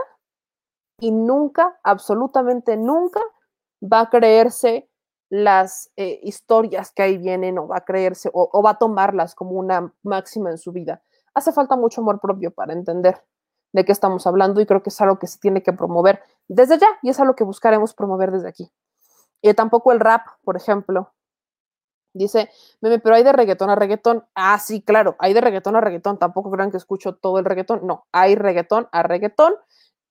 y nunca, absolutamente nunca, va a creerse las eh, historias que ahí vienen o va a creerse o, va a tomarlas como una máxima en su vida. Hace falta mucho amor propio para entender de qué estamos hablando y creo que es algo que se tiene que promover desde ya y es algo que buscaremos promover desde aquí. Y tampoco el rap, por ejemplo, Dice, meme, pero hay de reggaetón a reggaetón. Ah, sí, claro, hay de reggaetón a reggaetón. Tampoco crean que escucho todo el reggaetón. No, hay reggaetón a reggaetón.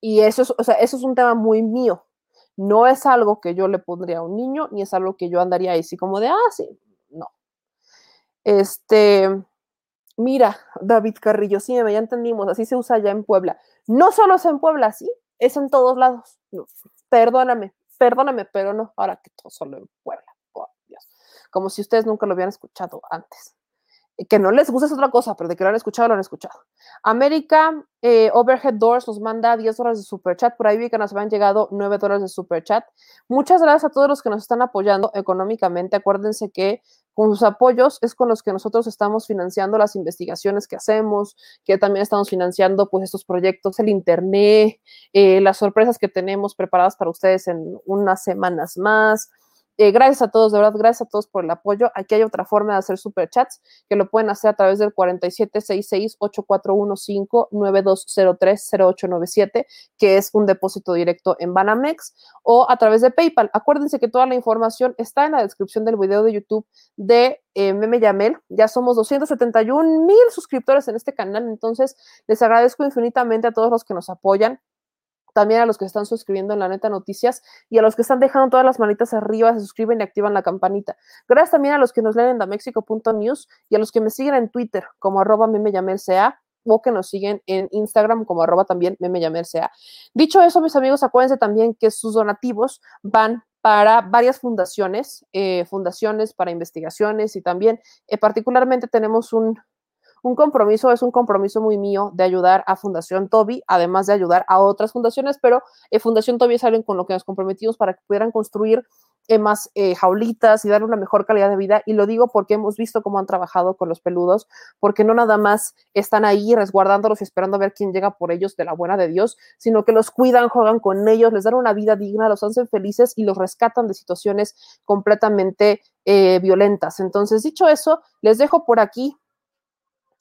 Y eso es, o sea, eso es un tema muy mío. No es algo que yo le pondría a un niño, ni es algo que yo andaría ahí así como de, ah, sí, no. Este, mira, David Carrillo, sí, ya entendimos, así se usa ya en Puebla. No solo es en Puebla, sí, es en todos lados. Perdóname, perdóname, pero no, ahora que todo solo en Puebla como si ustedes nunca lo hubieran escuchado antes. Que no les gusta es otra cosa, pero de que lo han escuchado, lo han escuchado. América eh, Overhead Doors nos manda 10 dólares de super chat. Por ahí vi que nos habían llegado 9 dólares de super chat. Muchas gracias a todos los que nos están apoyando económicamente. Acuérdense que con sus apoyos es con los que nosotros estamos financiando las investigaciones que hacemos, que también estamos financiando pues estos proyectos, el internet, eh, las sorpresas que tenemos preparadas para ustedes en unas semanas más Eh, gracias a todos, de verdad, gracias a todos por el apoyo. Aquí hay otra forma de hacer superchats que lo pueden hacer a través del 4766-8415-9203-0897, que es un depósito directo en Banamex, o a través de PayPal. Acuérdense que toda la información está en la descripción del video de YouTube de eh, Meme Yamel. Ya somos 271 mil suscriptores en este canal, entonces les agradezco infinitamente a todos los que nos apoyan también a los que están suscribiendo en la neta noticias y a los que están dejando todas las manitas arriba, se suscriben y activan la campanita. Gracias también a los que nos leen en damexico.news y a los que me siguen en Twitter como arroba memeyamelca o que nos siguen en Instagram como arroba también memeyamelca. Dicho eso, mis amigos, acuérdense también que sus donativos van para varias fundaciones, eh, fundaciones para investigaciones y también eh, particularmente tenemos un, un compromiso, es un compromiso muy mío de ayudar a Fundación Toby, además de ayudar a otras fundaciones, pero eh, Fundación Toby es alguien con lo que nos comprometimos para que pudieran construir eh, más eh, jaulitas y dar una mejor calidad de vida. Y lo digo porque hemos visto cómo han trabajado con los peludos, porque no nada más están ahí resguardándolos y esperando a ver quién llega por ellos de la buena de Dios, sino que los cuidan, juegan con ellos, les dan una vida digna, los hacen felices y los rescatan de situaciones completamente violentas. Entonces, dicho eso, les dejo por aquí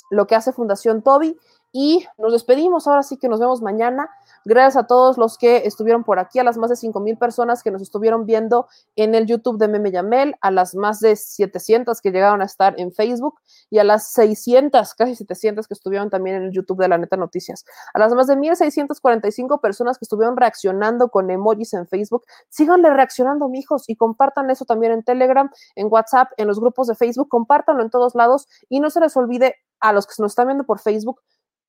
lo que hace Fundación Toby. Y nos despedimos, ahora sí que nos vemos mañana. Gracias a todos los que estuvieron por aquí, a las más de 5 mil personas que nos estuvieron viendo en el YouTube de Meme Yamel, a las más de 700 que llegaron a estar en Facebook y a las 600, casi 700 que estuvieron también en el YouTube de La Neta Noticias. A las más de 1645 personas que estuvieron reaccionando con emojis en Facebook, síganle reaccionando, mijos, y compartan eso también en Telegram, en WhatsApp, en los grupos de Facebook, compártanlo en todos lados y no se les olvide a los que nos están viendo por Facebook,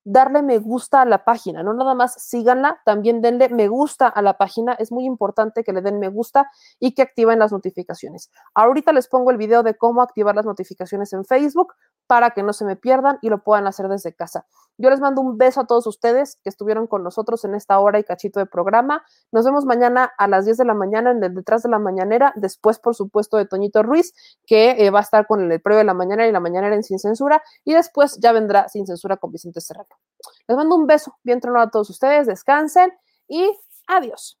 darle me gusta a la página, no nada más síganla, también denle me gusta a la página, es muy importante que le den me gusta y que activen las notificaciones. Ahorita les pongo el video de cómo activar las notificaciones en Facebook para que no se me pierdan y lo puedan hacer desde casa. Yo les mando un beso a todos ustedes que estuvieron con nosotros en esta hora y cachito de programa. Nos vemos mañana a las 10 de la mañana en el detrás de la mañanera, después por supuesto de Toñito Ruiz, que eh, va a estar con el previo de la mañana y la mañanera en Sin Censura y después ya vendrá Sin Censura con Vicente Serrano. Les mando un beso bien tronado a todos ustedes, descansen y adiós.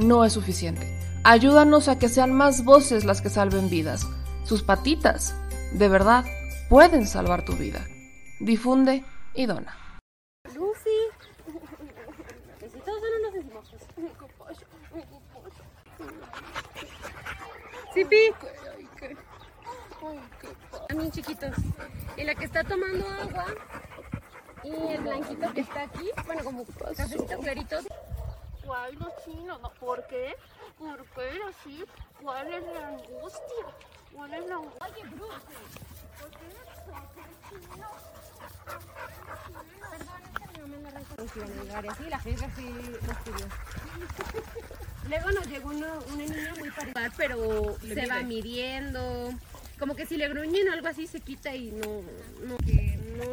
no es suficiente. Ayúdanos a que sean más voces las que salven vidas. Sus patitas, de verdad, pueden salvar tu vida. Difunde y dona. Lucy. Besitos, no nos decimos. Sipi. Chiquitos. Y la que está tomando agua y el blanquito que está aquí, bueno, como cafecito clarito. Chinos, ¿no? ¿por qué? ¿Por qué así? ¿Cuál es la angustia? ¿Cuál es la angustia? Oye, Bruce, ¿por qué son chinos? Sí, la jefa sí estudió. Luego nos llegó una, una niña muy parecida, pero se va midiendo. Como que si le gruñen o algo así se quita y no, no, que no,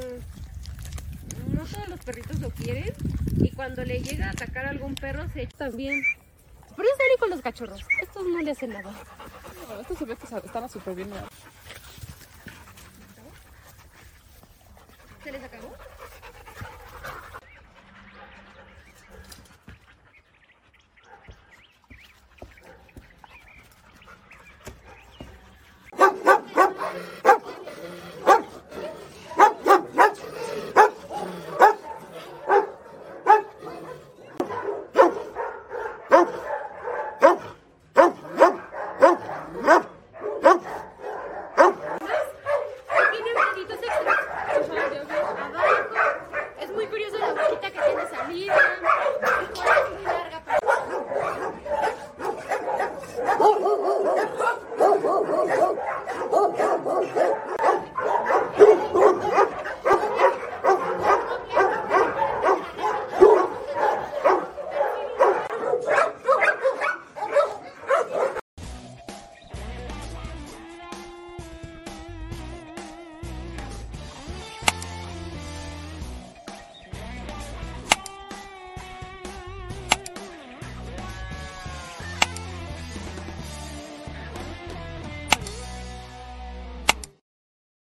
no todos los perritos lo quieren. Y cuando le llega a atacar a algún perro se echa también. Pero es Dani con los cachorros. Estos no le hacen nada. Esto se ve que estaba súper bien. Se les acabó.